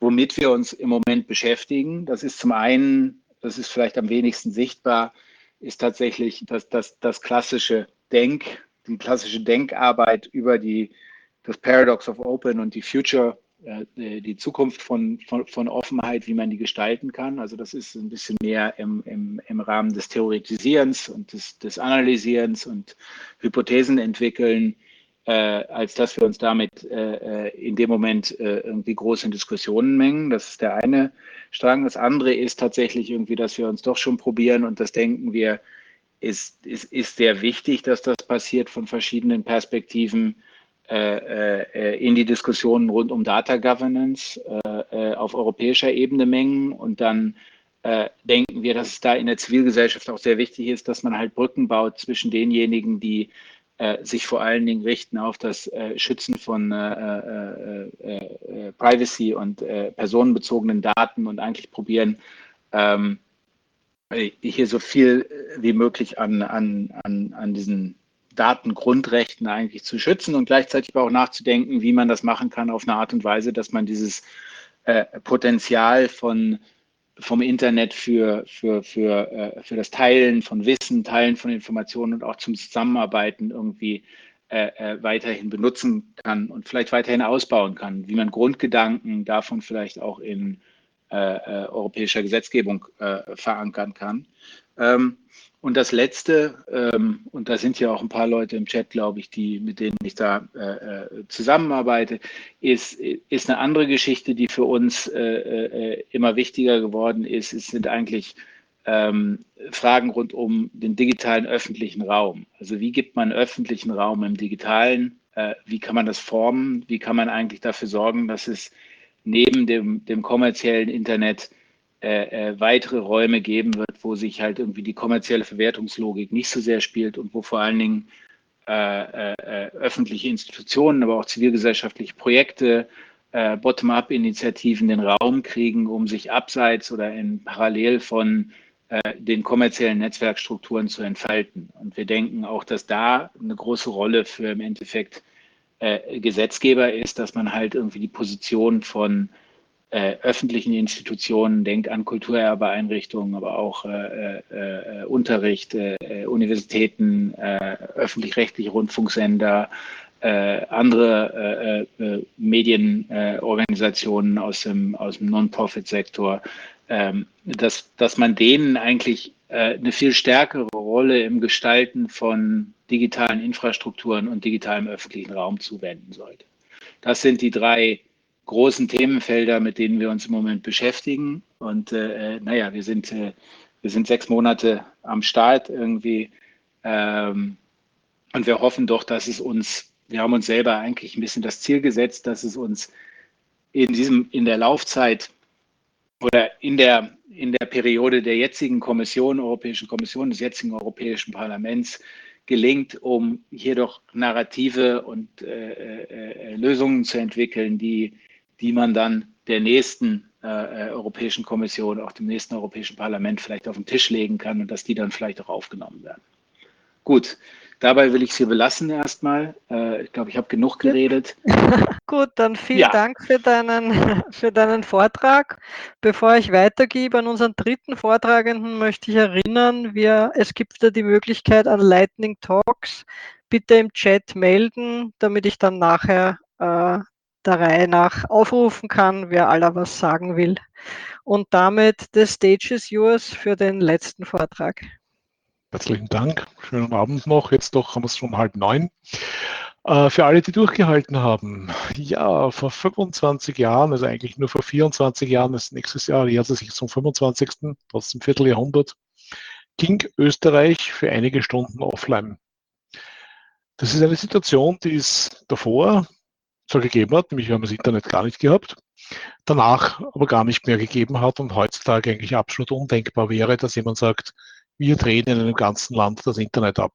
womit wir uns im Moment beschäftigen. Das ist zum einen, das ist vielleicht am wenigsten sichtbar, ist tatsächlich das, das, das klassische Denk, die klassische Denkarbeit über die, das Paradox of Open und die Future, äh, die Zukunft von, von, von, Offenheit, wie man die gestalten kann. Also das ist ein bisschen mehr im, im, im Rahmen des Theoretisierens und des, des Analysierens und Hypothesen entwickeln äh, als dass wir uns damit äh, äh, in dem Moment äh, irgendwie groß in Diskussionen mengen. Das ist der eine Strang. Das andere ist tatsächlich irgendwie, dass wir uns doch schon probieren und das denken wir, ist, ist, ist sehr wichtig, dass das passiert von verschiedenen Perspektiven äh, äh, in die Diskussionen rund um Data Governance auf europäischer Ebene mengen und dann denken wir, dass es da in der Zivilgesellschaft auch sehr wichtig ist, dass man halt Brücken baut zwischen denjenigen, die äh, sich vor allen Dingen richten auf das äh, Schützen von äh, äh, Privacy und personenbezogenen Daten und eigentlich probieren, ähm, hier so viel wie möglich an, an, an, an diesen Datengrundrechten eigentlich zu schützen und gleichzeitig aber auch nachzudenken, wie man das machen kann auf eine Art und Weise, dass man dieses äh, Potenzial von vom Internet für, für, für, äh, für das Teilen von Wissen, Teilen von Informationen und auch zum Zusammenarbeiten irgendwie äh, äh, weiterhin benutzen kann und vielleicht weiterhin ausbauen kann, wie man Grundgedanken davon vielleicht auch in äh, äh europäischer Gesetzgebung äh, verankern kann. Ähm, und das Letzte, ähm, und da sind ja auch ein paar Leute im Chat, glaube ich, die, mit denen ich da äh, äh, zusammenarbeite, ist, ist eine andere Geschichte, die für uns äh, äh, immer wichtiger geworden ist. Es sind eigentlich ähm, Fragen rund um den digitalen öffentlichen Raum. Also wie gibt man öffentlichen Raum im digitalen? Äh, wie kann man das formen? Wie kann man eigentlich dafür sorgen, dass es neben dem, dem kommerziellen Internet äh, äh, weitere Räume geben wird, wo sich halt irgendwie die kommerzielle Verwertungslogik nicht so sehr spielt und wo vor allen Dingen äh, äh, öffentliche Institutionen, aber auch zivilgesellschaftliche Projekte, äh, Bottom-up-Initiativen den Raum kriegen, um sich abseits oder in parallel von den kommerziellen Netzwerkstrukturen zu entfalten. Und wir denken auch, dass da eine große Rolle für im Endeffekt Gesetzgeber ist, dass man halt irgendwie die Position von äh, öffentlichen Institutionen, denk an Kulturerbeeinrichtungen, aber auch äh, äh, Unterricht, Universitäten, öffentlich-rechtliche Rundfunksender, andere Medienorganisationen aus dem, aus dem Non-Profit-Sektor, ähm, dass, dass man denen eigentlich eine viel stärkere Rolle im Gestalten von digitalen Infrastrukturen und digitalem öffentlichen Raum zuwenden sollte. Das sind die drei großen Themenfelder, mit denen wir uns im Moment beschäftigen. Und äh, naja, wir sind, äh, wir sind sechs Monate am Start irgendwie. Ähm, und wir hoffen doch, dass es uns, wir haben uns selber eigentlich ein bisschen das Ziel gesetzt, dass es uns in diesem, in der Laufzeit oder in der, in der Periode der jetzigen Kommission, Europäischen Kommission, des jetzigen Europäischen Parlaments gelingt, um hier doch Narrative und äh, äh, äh Lösungen zu entwickeln, die die man dann der nächsten äh, äh, Europäischen Kommission, auch dem nächsten Europäischen Parlament vielleicht auf den Tisch legen kann und dass die dann vielleicht auch aufgenommen werden. Gut, dabei will ich es hier belassen erstmal. Äh, ich glaube, ich habe genug geredet. Gut, dann vielen ja. Dank für deinen, für deinen Vortrag. Bevor ich weitergebe an unseren dritten Vortragenden, möchte ich erinnern, wir, es gibt da die Möglichkeit an Lightning Talks. Bitte im Chat melden, damit ich dann nachher äh, der Reihe nach aufrufen kann, wer aller was sagen will. Und damit the stage is yours für den letzten Vortrag. Herzlichen Dank. Schönen Abend noch. Jetzt doch haben wir es schon halb neun. Äh, für alle, die durchgehalten haben. Ja, vor 25 Jahren, also eigentlich nur vor 24 Jahren, ist nächstes Jahr jährt es sich zum 25. trotzdem Vierteljahrhundert, ging Österreich für einige Stunden offline. Das ist eine Situation, die es davor zwar gegeben hat, nämlich wir haben das Internet gar nicht gehabt, danach aber gar nicht mehr gegeben hat und heutzutage eigentlich absolut undenkbar wäre, dass jemand sagt, wir drehen in einem ganzen Land das Internet ab.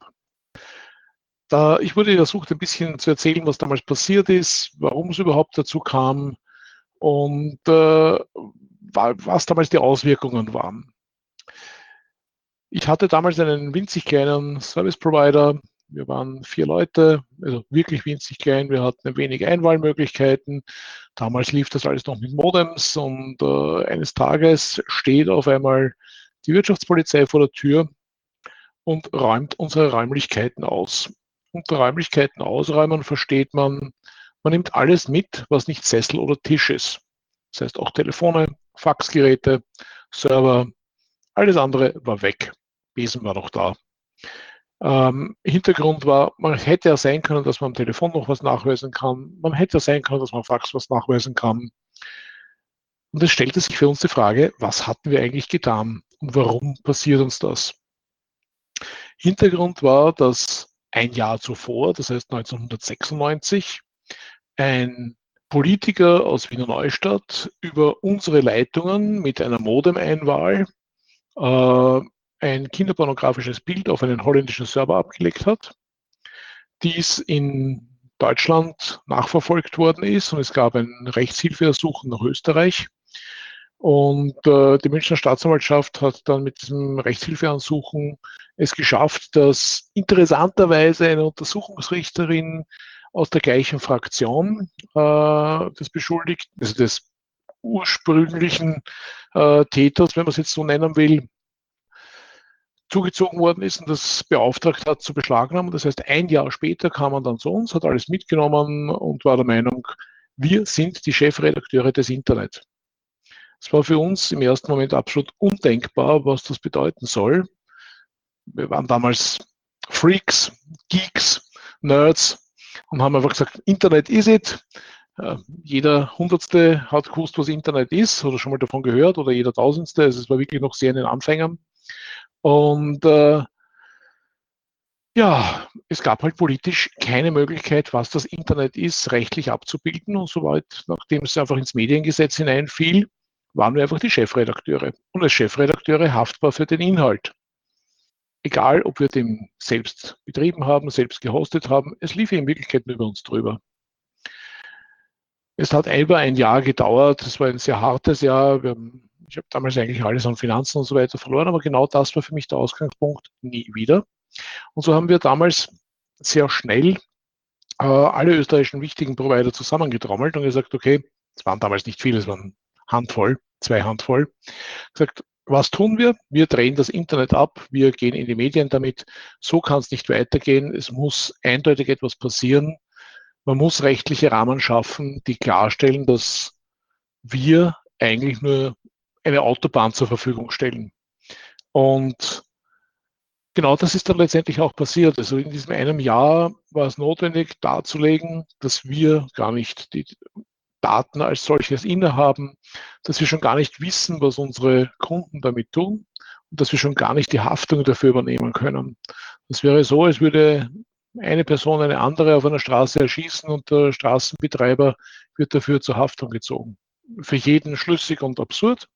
Da, ich wurde versucht, ein bisschen zu erzählen, was damals passiert ist, warum es überhaupt dazu kam und äh, was damals die Auswirkungen waren. Ich hatte damals einen winzig kleinen Service Provider, wir waren vier Leute, also wirklich winzig klein. Wir hatten wenig Einwahlmöglichkeiten. Damals lief das alles noch mit Modems und äh, eines Tages steht auf einmal die Wirtschaftspolizei vor der Tür und räumt unsere Räumlichkeiten aus. Unter Räumlichkeiten ausräumen versteht man, man nimmt alles mit, was nicht Sessel oder Tisch ist. Das heißt auch Telefone, Faxgeräte, Server, alles andere war weg. Besen war noch da. Ähm, Hintergrund war, man hätte ja sein können, dass man am Telefon noch was nachweisen kann. Man hätte ja sein können, dass man Fax was nachweisen kann. Und es stellte sich für uns die Frage, was hatten wir eigentlich getan und warum passiert uns das? Hintergrund war, dass ein Jahr zuvor, das heißt 1996, ein Politiker aus Wiener Neustadt über unsere Leitungen mit einer Modem-Einwahl äh, ein kinderpornografisches Bild auf einen holländischen Server abgelegt hat, dies in Deutschland nachverfolgt worden ist und es gab ein Rechtshilfeersuchen nach Österreich. Und äh, die Münchner Staatsanwaltschaft hat dann mit diesem Rechtshilfeansuchen es geschafft, dass interessanterweise eine Untersuchungsrichterin aus der gleichen Fraktion äh, des Beschuldigten, also des ursprünglichen äh, Täters, wenn man es jetzt so nennen will, zugezogen worden ist und das beauftragt hat zu beschlagnahmen. Das heißt, ein Jahr später kam man dann zu uns, hat alles mitgenommen und war der Meinung, wir sind die Chefredakteure des Internet. Es war für uns im ersten Moment absolut undenkbar, was das bedeuten soll. Wir waren damals Freaks, Geeks, Nerds und haben einfach gesagt, Internet is it. Äh, jeder Hundertste hat gewusst, was Internet ist oder schon mal davon gehört oder jeder Tausendste. Also es war wirklich noch sehr in den Anfängern. Und äh, ja, es gab halt politisch keine Möglichkeit, was das Internet ist, rechtlich abzubilden. Und soweit, nachdem es einfach ins Mediengesetz hineinfiel, waren wir einfach die Chefredakteure. Und als Chefredakteure haftbar für den Inhalt. Egal, ob wir den selbst betrieben haben, selbst gehostet haben, es lief in Wirklichkeit nur über uns drüber. Es hat über ein Jahr gedauert, es war ein sehr hartes Jahr. Wir haben ich habe damals eigentlich alles an Finanzen und so weiter verloren, aber genau das war für mich der Ausgangspunkt nie wieder. Und so haben wir damals sehr schnell äh, alle österreichischen wichtigen Provider zusammengetrommelt und gesagt, okay, es waren damals nicht viele, es waren Handvoll, zwei Handvoll, gesagt, was tun wir? Wir drehen das Internet ab, wir gehen in die Medien damit. So kann es nicht weitergehen. Es muss eindeutig etwas passieren. Man muss rechtliche Rahmen schaffen, die klarstellen, dass wir eigentlich nur eine Autobahn zur Verfügung stellen. Und genau das ist dann letztendlich auch passiert. Also in diesem einem Jahr war es notwendig darzulegen, dass wir gar nicht die Daten als solches innehaben, dass wir schon gar nicht wissen, was unsere Kunden damit tun und dass wir schon gar nicht die Haftung dafür übernehmen können. Das wäre so, als würde eine Person eine andere auf einer Straße erschießen und der Straßenbetreiber wird dafür zur Haftung gezogen. Für jeden schlüssig und absurd.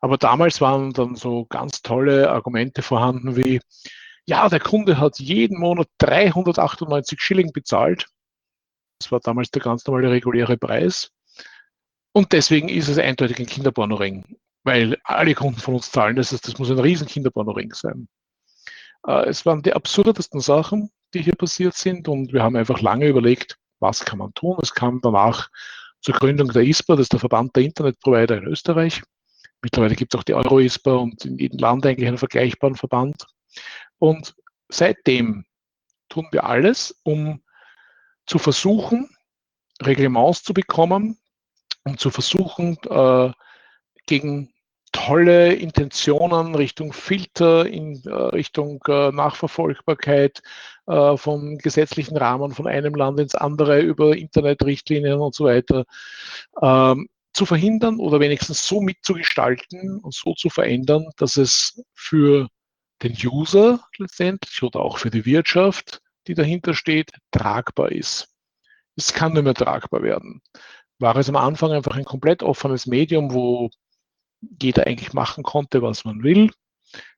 Aber damals waren dann so ganz tolle Argumente vorhanden wie, ja, der Kunde hat jeden Monat 398 Schilling bezahlt. Das war damals der ganz normale reguläre Preis. Und deswegen ist es eindeutig ein Kinderpornoring, weil alle Kunden von uns zahlen. Das heißt, das muss ein riesen Kinderpornoring sein. Äh, es waren die absurdesten Sachen, die hier passiert sind und wir haben einfach lange überlegt, was kann man tun. Es kam danach zur Gründung der ISPA, das ist der Verband der Internetprovider in Österreich. Mittlerweile gibt es auch die Euro-ISPA und in jedem Land eigentlich einen vergleichbaren Verband. Und seitdem tun wir alles, um zu versuchen, Reglements zu bekommen, um zu versuchen, äh, gegen tolle Intentionen Richtung Filter, in äh, Richtung äh, Nachverfolgbarkeit äh, vom gesetzlichen Rahmen von einem Land ins andere über Internetrichtlinien und so weiter ähm, zu verhindern oder wenigstens so mitzugestalten und so zu verändern, dass es für den User letztendlich oder auch für die Wirtschaft, die dahinter steht, tragbar ist. Es kann nicht mehr tragbar werden. War es am Anfang einfach ein komplett offenes Medium, wo jeder eigentlich machen konnte, was man will.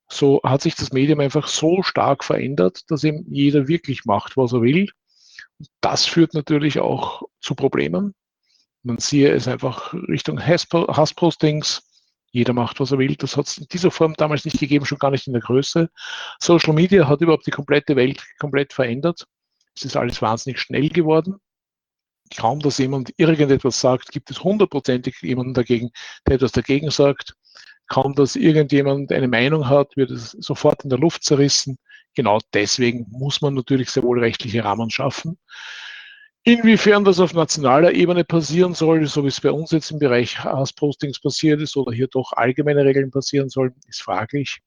So hat sich das Medium einfach so stark verändert, dass eben jeder wirklich macht, was er will. Das führt natürlich auch zu Problemen. Man siehe es einfach Richtung Hasspostings. Jeder macht, was er will. Das hat es in dieser Form damals nicht gegeben, schon gar nicht in der Größe. Social Media hat überhaupt die komplette Welt komplett verändert. Es ist alles wahnsinnig schnell geworden kaum, dass jemand irgendetwas sagt, gibt es hundertprozentig jemanden dagegen, der etwas dagegen sagt. Kaum, dass irgendjemand eine Meinung hat, wird es sofort in der Luft zerrissen. Genau deswegen muss man natürlich sehr wohl rechtliche Rahmen schaffen. Inwiefern das auf nationaler Ebene passieren soll, so wie es bei uns jetzt im Bereich Hasspostings passiert ist oder hier doch allgemeine Regeln passieren sollen, ist fraglich.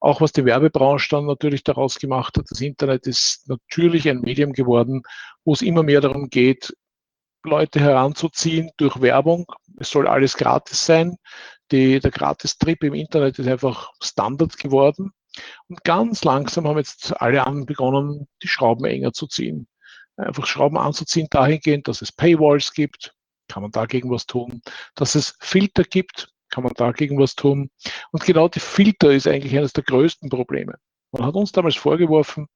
Auch was die Werbebranche dann natürlich daraus gemacht hat, das Internet ist natürlich ein Medium geworden, wo es immer mehr darum geht, Leute heranzuziehen durch Werbung. Es soll alles gratis sein. Die, der Gratis-Trip im Internet ist einfach Standard geworden. Und ganz langsam haben jetzt alle an begonnen, die Schrauben enger zu ziehen. Einfach Schrauben anzuziehen dahingehend, dass es Paywalls gibt, kann man dagegen was tun. Dass es Filter gibt, kann man dagegen was tun. Und genau die Filter ist eigentlich eines der größten Probleme. Man hat uns damals vorgeworfen,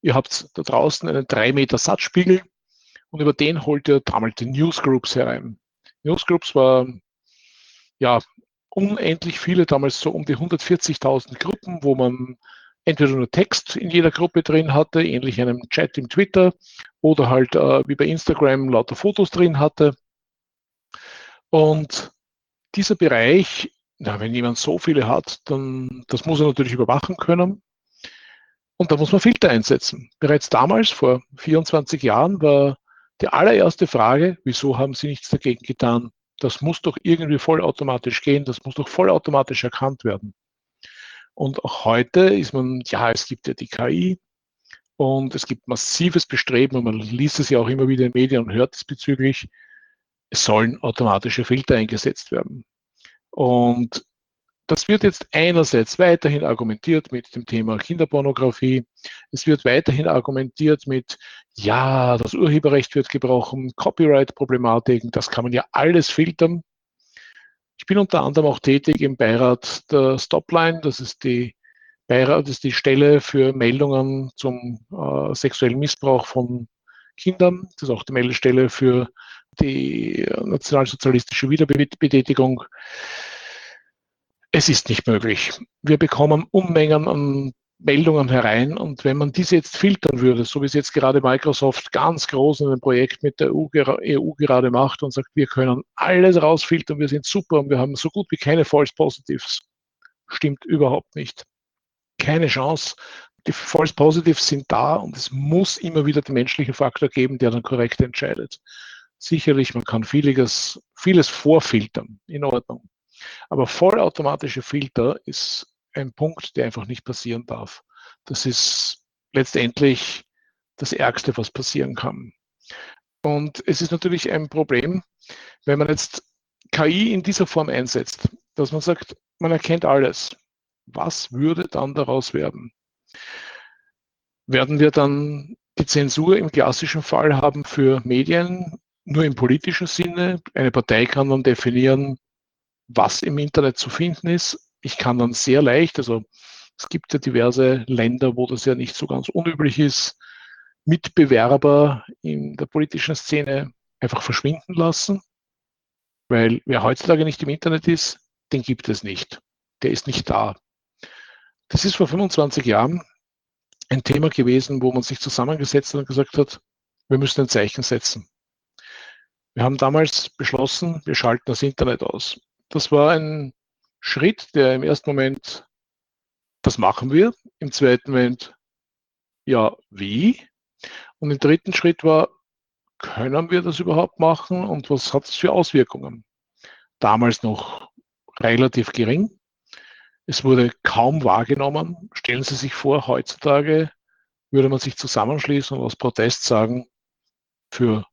ihr habt da draußen einen 3 Meter Satzspiegel, und über den holt er damals die Newsgroups herein. Newsgroups war ja unendlich viele, damals so um die 140.000 Gruppen, wo man entweder nur Text in jeder Gruppe drin hatte, ähnlich einem Chat im Twitter, oder halt äh, wie bei Instagram lauter Fotos drin hatte. Und dieser Bereich, na, wenn jemand so viele hat, dann das muss er natürlich überwachen können. Und da muss man Filter einsetzen. Bereits damals, vor 24 Jahren, war die allererste Frage, wieso haben Sie nichts dagegen getan? Das muss doch irgendwie vollautomatisch gehen, das muss doch vollautomatisch erkannt werden. Und auch heute ist man, ja, es gibt ja die KI und es gibt massives Bestreben und man liest es ja auch immer wieder in den Medien und hört diesbezüglich, es sollen automatische Filter eingesetzt werden. Und das wird jetzt einerseits weiterhin argumentiert mit dem Thema Kinderpornografie. Es wird weiterhin argumentiert mit, ja, das Urheberrecht wird gebrochen, Copyright-Problematiken, das kann man ja alles filtern. Ich bin unter anderem auch tätig im Beirat der Stopline, das ist die Beirat, ist die Stelle für Meldungen zum äh, sexuellen Missbrauch von Kindern. Das ist auch die Meldestelle für die nationalsozialistische Wiederbetätigung. Es ist nicht möglich. Wir bekommen Unmengen an Meldungen herein und wenn man diese jetzt filtern würde, so wie es jetzt gerade Microsoft ganz groß in einem Projekt mit der EU, EU gerade macht und sagt, wir können alles rausfiltern, wir sind super und wir haben so gut wie keine False Positives, stimmt überhaupt nicht. Keine Chance. Die False Positives sind da und es muss immer wieder den menschlichen Faktor geben, der dann korrekt entscheidet. Sicherlich, man kann vieles, vieles vorfiltern, in Ordnung. Aber vollautomatische Filter ist ein Punkt, der einfach nicht passieren darf. Das ist letztendlich das Ärgste, was passieren kann. Und es ist natürlich ein Problem, wenn man jetzt KI in dieser Form einsetzt, dass man sagt, man erkennt alles. Was würde dann daraus werden? Werden wir dann die Zensur im klassischen Fall haben für Medien, nur im politischen Sinne? Eine Partei kann dann definieren, was im Internet zu finden ist ich kann dann sehr leicht, also es gibt ja diverse Länder, wo das ja nicht so ganz unüblich ist, Mitbewerber in der politischen Szene einfach verschwinden lassen, weil wer heutzutage nicht im Internet ist, den gibt es nicht. Der ist nicht da. Das ist vor 25 Jahren ein Thema gewesen, wo man sich zusammengesetzt und gesagt hat, wir müssen ein Zeichen setzen. Wir haben damals beschlossen, wir schalten das Internet aus. Das war ein Schritt, der im ersten Moment, das machen wir, im zweiten Moment, ja, wie? Und im dritten Schritt war, können wir das überhaupt machen und was hat es für Auswirkungen? Damals noch relativ gering. Es wurde kaum wahrgenommen. Stellen Sie sich vor, heutzutage würde man sich zusammenschließen und aus Protest sagen, für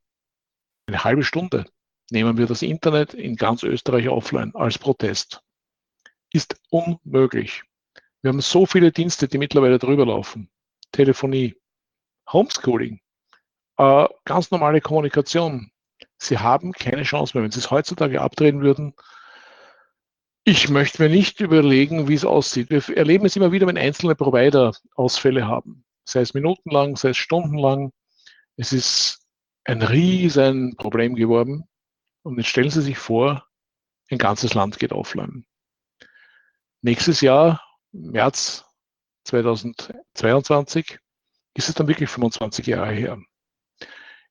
eine halbe Stunde nehmen wir das Internet in ganz Österreich offline als Protest ist unmöglich. Wir haben so viele Dienste, die mittlerweile drüber laufen. Telefonie, Homeschooling, äh, ganz normale Kommunikation. Sie haben keine Chance mehr. Wenn Sie es heutzutage abdrehen würden, ich möchte mir nicht überlegen, wie es aussieht. Wir erleben es immer wieder, wenn einzelne Provider Ausfälle haben. Sei es minutenlang, sei es stundenlang. Es ist ein riesen Problem geworden. Und jetzt stellen Sie sich vor, ein ganzes Land geht offline. Nächstes Jahr, März 2022, ist es dann wirklich 25 Jahre her.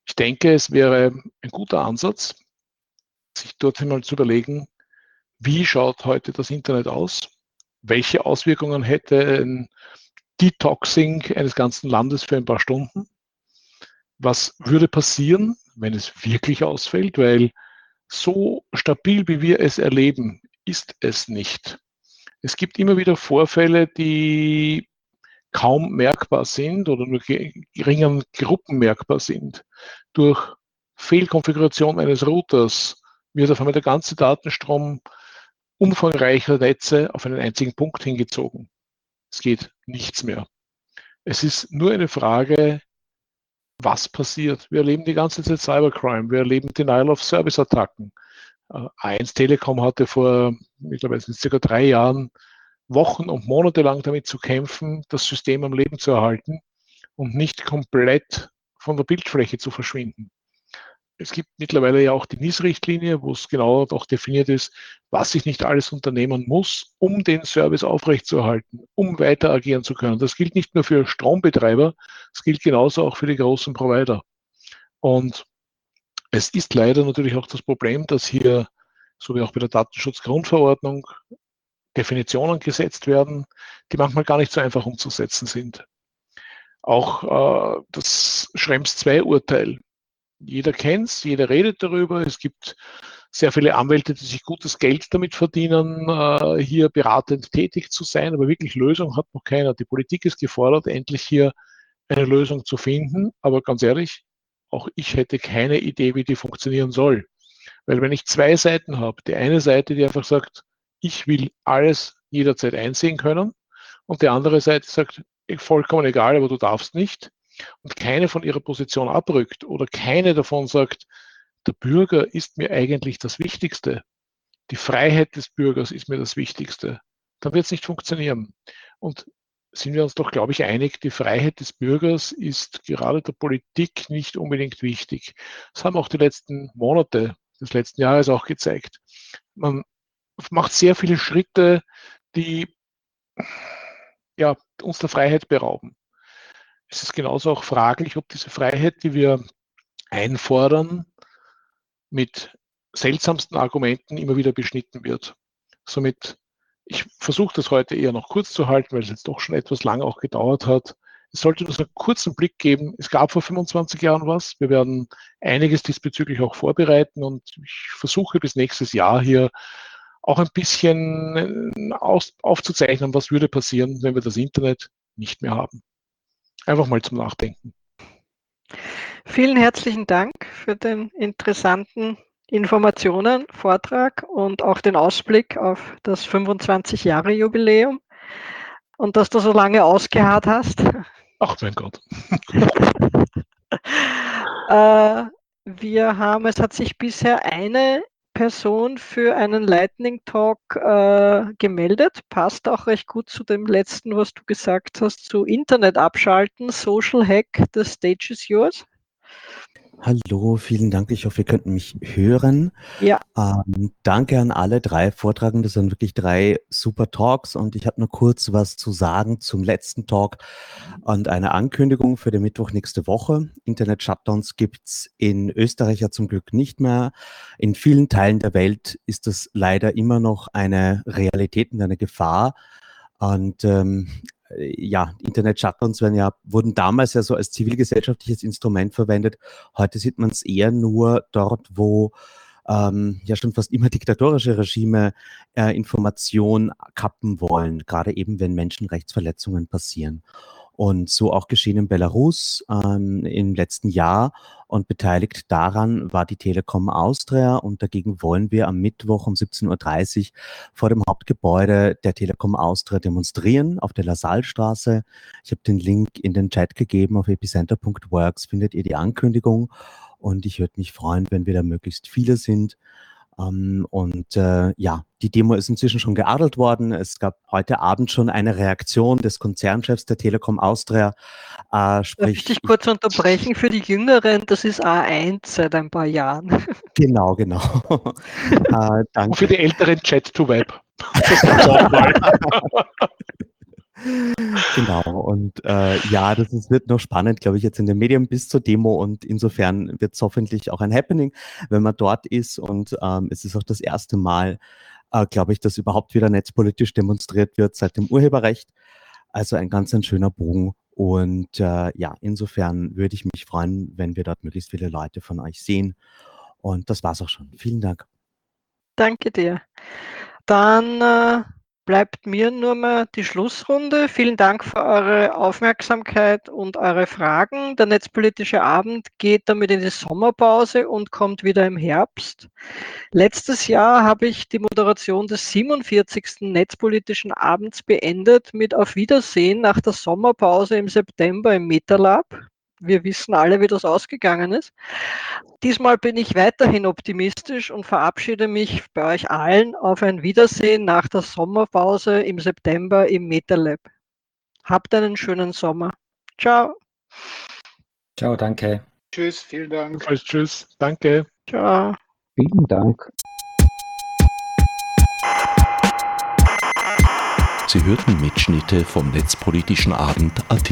Ich denke, es wäre ein guter Ansatz, sich dorthin mal zu überlegen, wie schaut heute das Internet aus? Welche Auswirkungen hätte ein Detoxing eines ganzen Landes für ein paar Stunden? Was würde passieren, wenn es wirklich ausfällt? Weil so stabil, wie wir es erleben, ist es nicht. Es gibt immer wieder Vorfälle, die kaum merkbar sind oder nur geringen Gruppen merkbar sind. Durch Fehlkonfiguration eines Routers wird auf einmal der ganze Datenstrom umfangreicher Netze auf einen einzigen Punkt hingezogen. Es geht nichts mehr. Es ist nur eine Frage, was passiert. Wir erleben die ganze Zeit Cybercrime, wir erleben Denial-of-Service-Attacken. Äh, 1 Telekom hatte vor, mittlerweile sind es circa drei Jahren, Wochen und Monate lang damit zu kämpfen, das System am Leben zu erhalten und nicht komplett von der Bildfläche zu verschwinden. Es gibt mittlerweile ja auch die NIS-Richtlinie, wo es genau auch definiert ist, was ich nicht alles unternehmen muss, um den Service aufrechtzuerhalten, um weiter agieren zu können. Das gilt nicht nur für Strombetreiber, es gilt genauso auch für die großen Provider. Und es ist leider natürlich auch das Problem, dass hier, so wie auch bei der Datenschutzgrundverordnung, Definitionen gesetzt werden, die manchmal gar nicht so einfach umzusetzen sind. Auch äh, das Schrems 2 Urteil. Jeder kennt es, jeder redet darüber. Es gibt sehr viele Anwälte, die sich gutes Geld damit verdienen, äh, hier beratend tätig zu sein, aber wirklich Lösung hat noch keiner. Die Politik ist gefordert, endlich hier eine Lösung zu finden. Aber ganz ehrlich, auch ich hätte keine Idee, wie die funktionieren soll. Weil wenn ich zwei Seiten habe, die eine Seite, die einfach sagt, ich will alles jederzeit einsehen können und die andere Seite sagt, vollkommen egal, aber du darfst nicht und keine von ihrer Position abrückt oder keine davon sagt, der Bürger ist mir eigentlich das Wichtigste, die Freiheit des Bürgers ist mir das Wichtigste, dann wird es nicht funktionieren. Und sind wir uns doch, glaube ich, einig, die Freiheit des Bürgers ist gerade der Politik nicht unbedingt wichtig. Das haben auch die letzten Monate des letzten Jahres auch gezeigt. Man macht sehr viele Schritte, die ja, uns der Freiheit berauben. Es ist genauso auch fraglich, ob diese Freiheit, die wir einfordern, mit seltsamsten Argumenten immer wieder beschnitten wird. Somit, ich versuche das heute eher noch kurz zu halten, weil es jetzt doch schon etwas lang auch gedauert hat. Es sollte nur einen kurzen Blick geben. Es gab vor 25 Jahren was. Wir werden einiges diesbezüglich auch vorbereiten und ich versuche bis nächstes Jahr hier auch ein bisschen äh, aufzuzeichnen, was würde passieren, wenn wir das Internet nicht mehr haben. Einfach mal zum Nachdenken. Vielen herzlichen Dank für den interessanten Informationen, Vortrag und auch den Ausblick auf das 25-Jahre-Jubiläum und dass du so lange ausgeharrt hast. Ach mein Gott. äh, wir haben, es hat sich bisher eine Person für einen Lightning Talk äh, gemeldet. Passt auch recht gut zu dem letzten, was du gesagt hast, zu Internet abschalten, Social Hack, the stage is yours. Hallo, vielen Dank. Ich hoffe, ihr könnt mich hören. Ja. Ähm, danke an alle drei Vortragenden. Das sind wirklich drei super Talks und ich habe nur kurz was zu sagen zum letzten Talk und eine Ankündigung für den Mittwoch nächste Woche. Internet-Shutdowns gibt's in Österreich ja zum Glück nicht mehr. In vielen Teilen der Welt ist das leider immer noch eine Realität und eine Gefahr. Und ähm, ja, Internet-Shutdowns ja, wurden damals ja so als zivilgesellschaftliches Instrument verwendet. Heute sieht man es eher nur dort, wo ähm, ja schon fast immer diktatorische Regime äh, Information kappen wollen, gerade eben wenn Menschenrechtsverletzungen passieren. Und so auch geschehen in Belarus ähm, im letzten Jahr. Und beteiligt daran war die Telekom Austria. Und dagegen wollen wir am Mittwoch um 17.30 Uhr vor dem Hauptgebäude der Telekom Austria demonstrieren auf der Lasallstraße. Ich habe den Link in den Chat gegeben auf epicenter.works, findet ihr die Ankündigung. Und ich würde mich freuen, wenn wir da möglichst viele sind. Ähm, und äh, ja, die Demo ist inzwischen schon geadelt worden. Es gab heute Abend schon eine Reaktion des Konzernchefs der Telekom Austria. Äh, sprich, Darf ich dich kurz unterbrechen für die Jüngeren? Das ist A1 seit ein paar Jahren. Genau, genau. äh, danke. Und für die älteren Chat to Web. Genau, und äh, ja, das ist, wird noch spannend, glaube ich, jetzt in den Medien bis zur Demo und insofern wird es hoffentlich auch ein Happening, wenn man dort ist und ähm, es ist auch das erste Mal, äh, glaube ich, dass überhaupt wieder netzpolitisch demonstriert wird seit dem Urheberrecht. Also ein ganz ein schöner Bogen und äh, ja, insofern würde ich mich freuen, wenn wir dort möglichst viele Leute von euch sehen und das war's auch schon. Vielen Dank. Danke dir. Dann äh bleibt mir nur mal die Schlussrunde. Vielen Dank für eure Aufmerksamkeit und eure Fragen. Der netzpolitische Abend geht damit in die Sommerpause und kommt wieder im Herbst. Letztes Jahr habe ich die Moderation des 47. Netzpolitischen Abends beendet mit Auf Wiedersehen nach der Sommerpause im September im MetaLab wir wissen alle, wie das ausgegangen ist. Diesmal bin ich weiterhin optimistisch und verabschiede mich bei euch allen auf ein Wiedersehen nach der Sommerpause im September im MetaLab. Habt einen schönen Sommer. Ciao. Ciao, danke. Tschüss, vielen Dank. Tschüss, danke. Ciao. Vielen Dank. Sie hörten Mitschnitte vom Netzpolitischen Abend AT.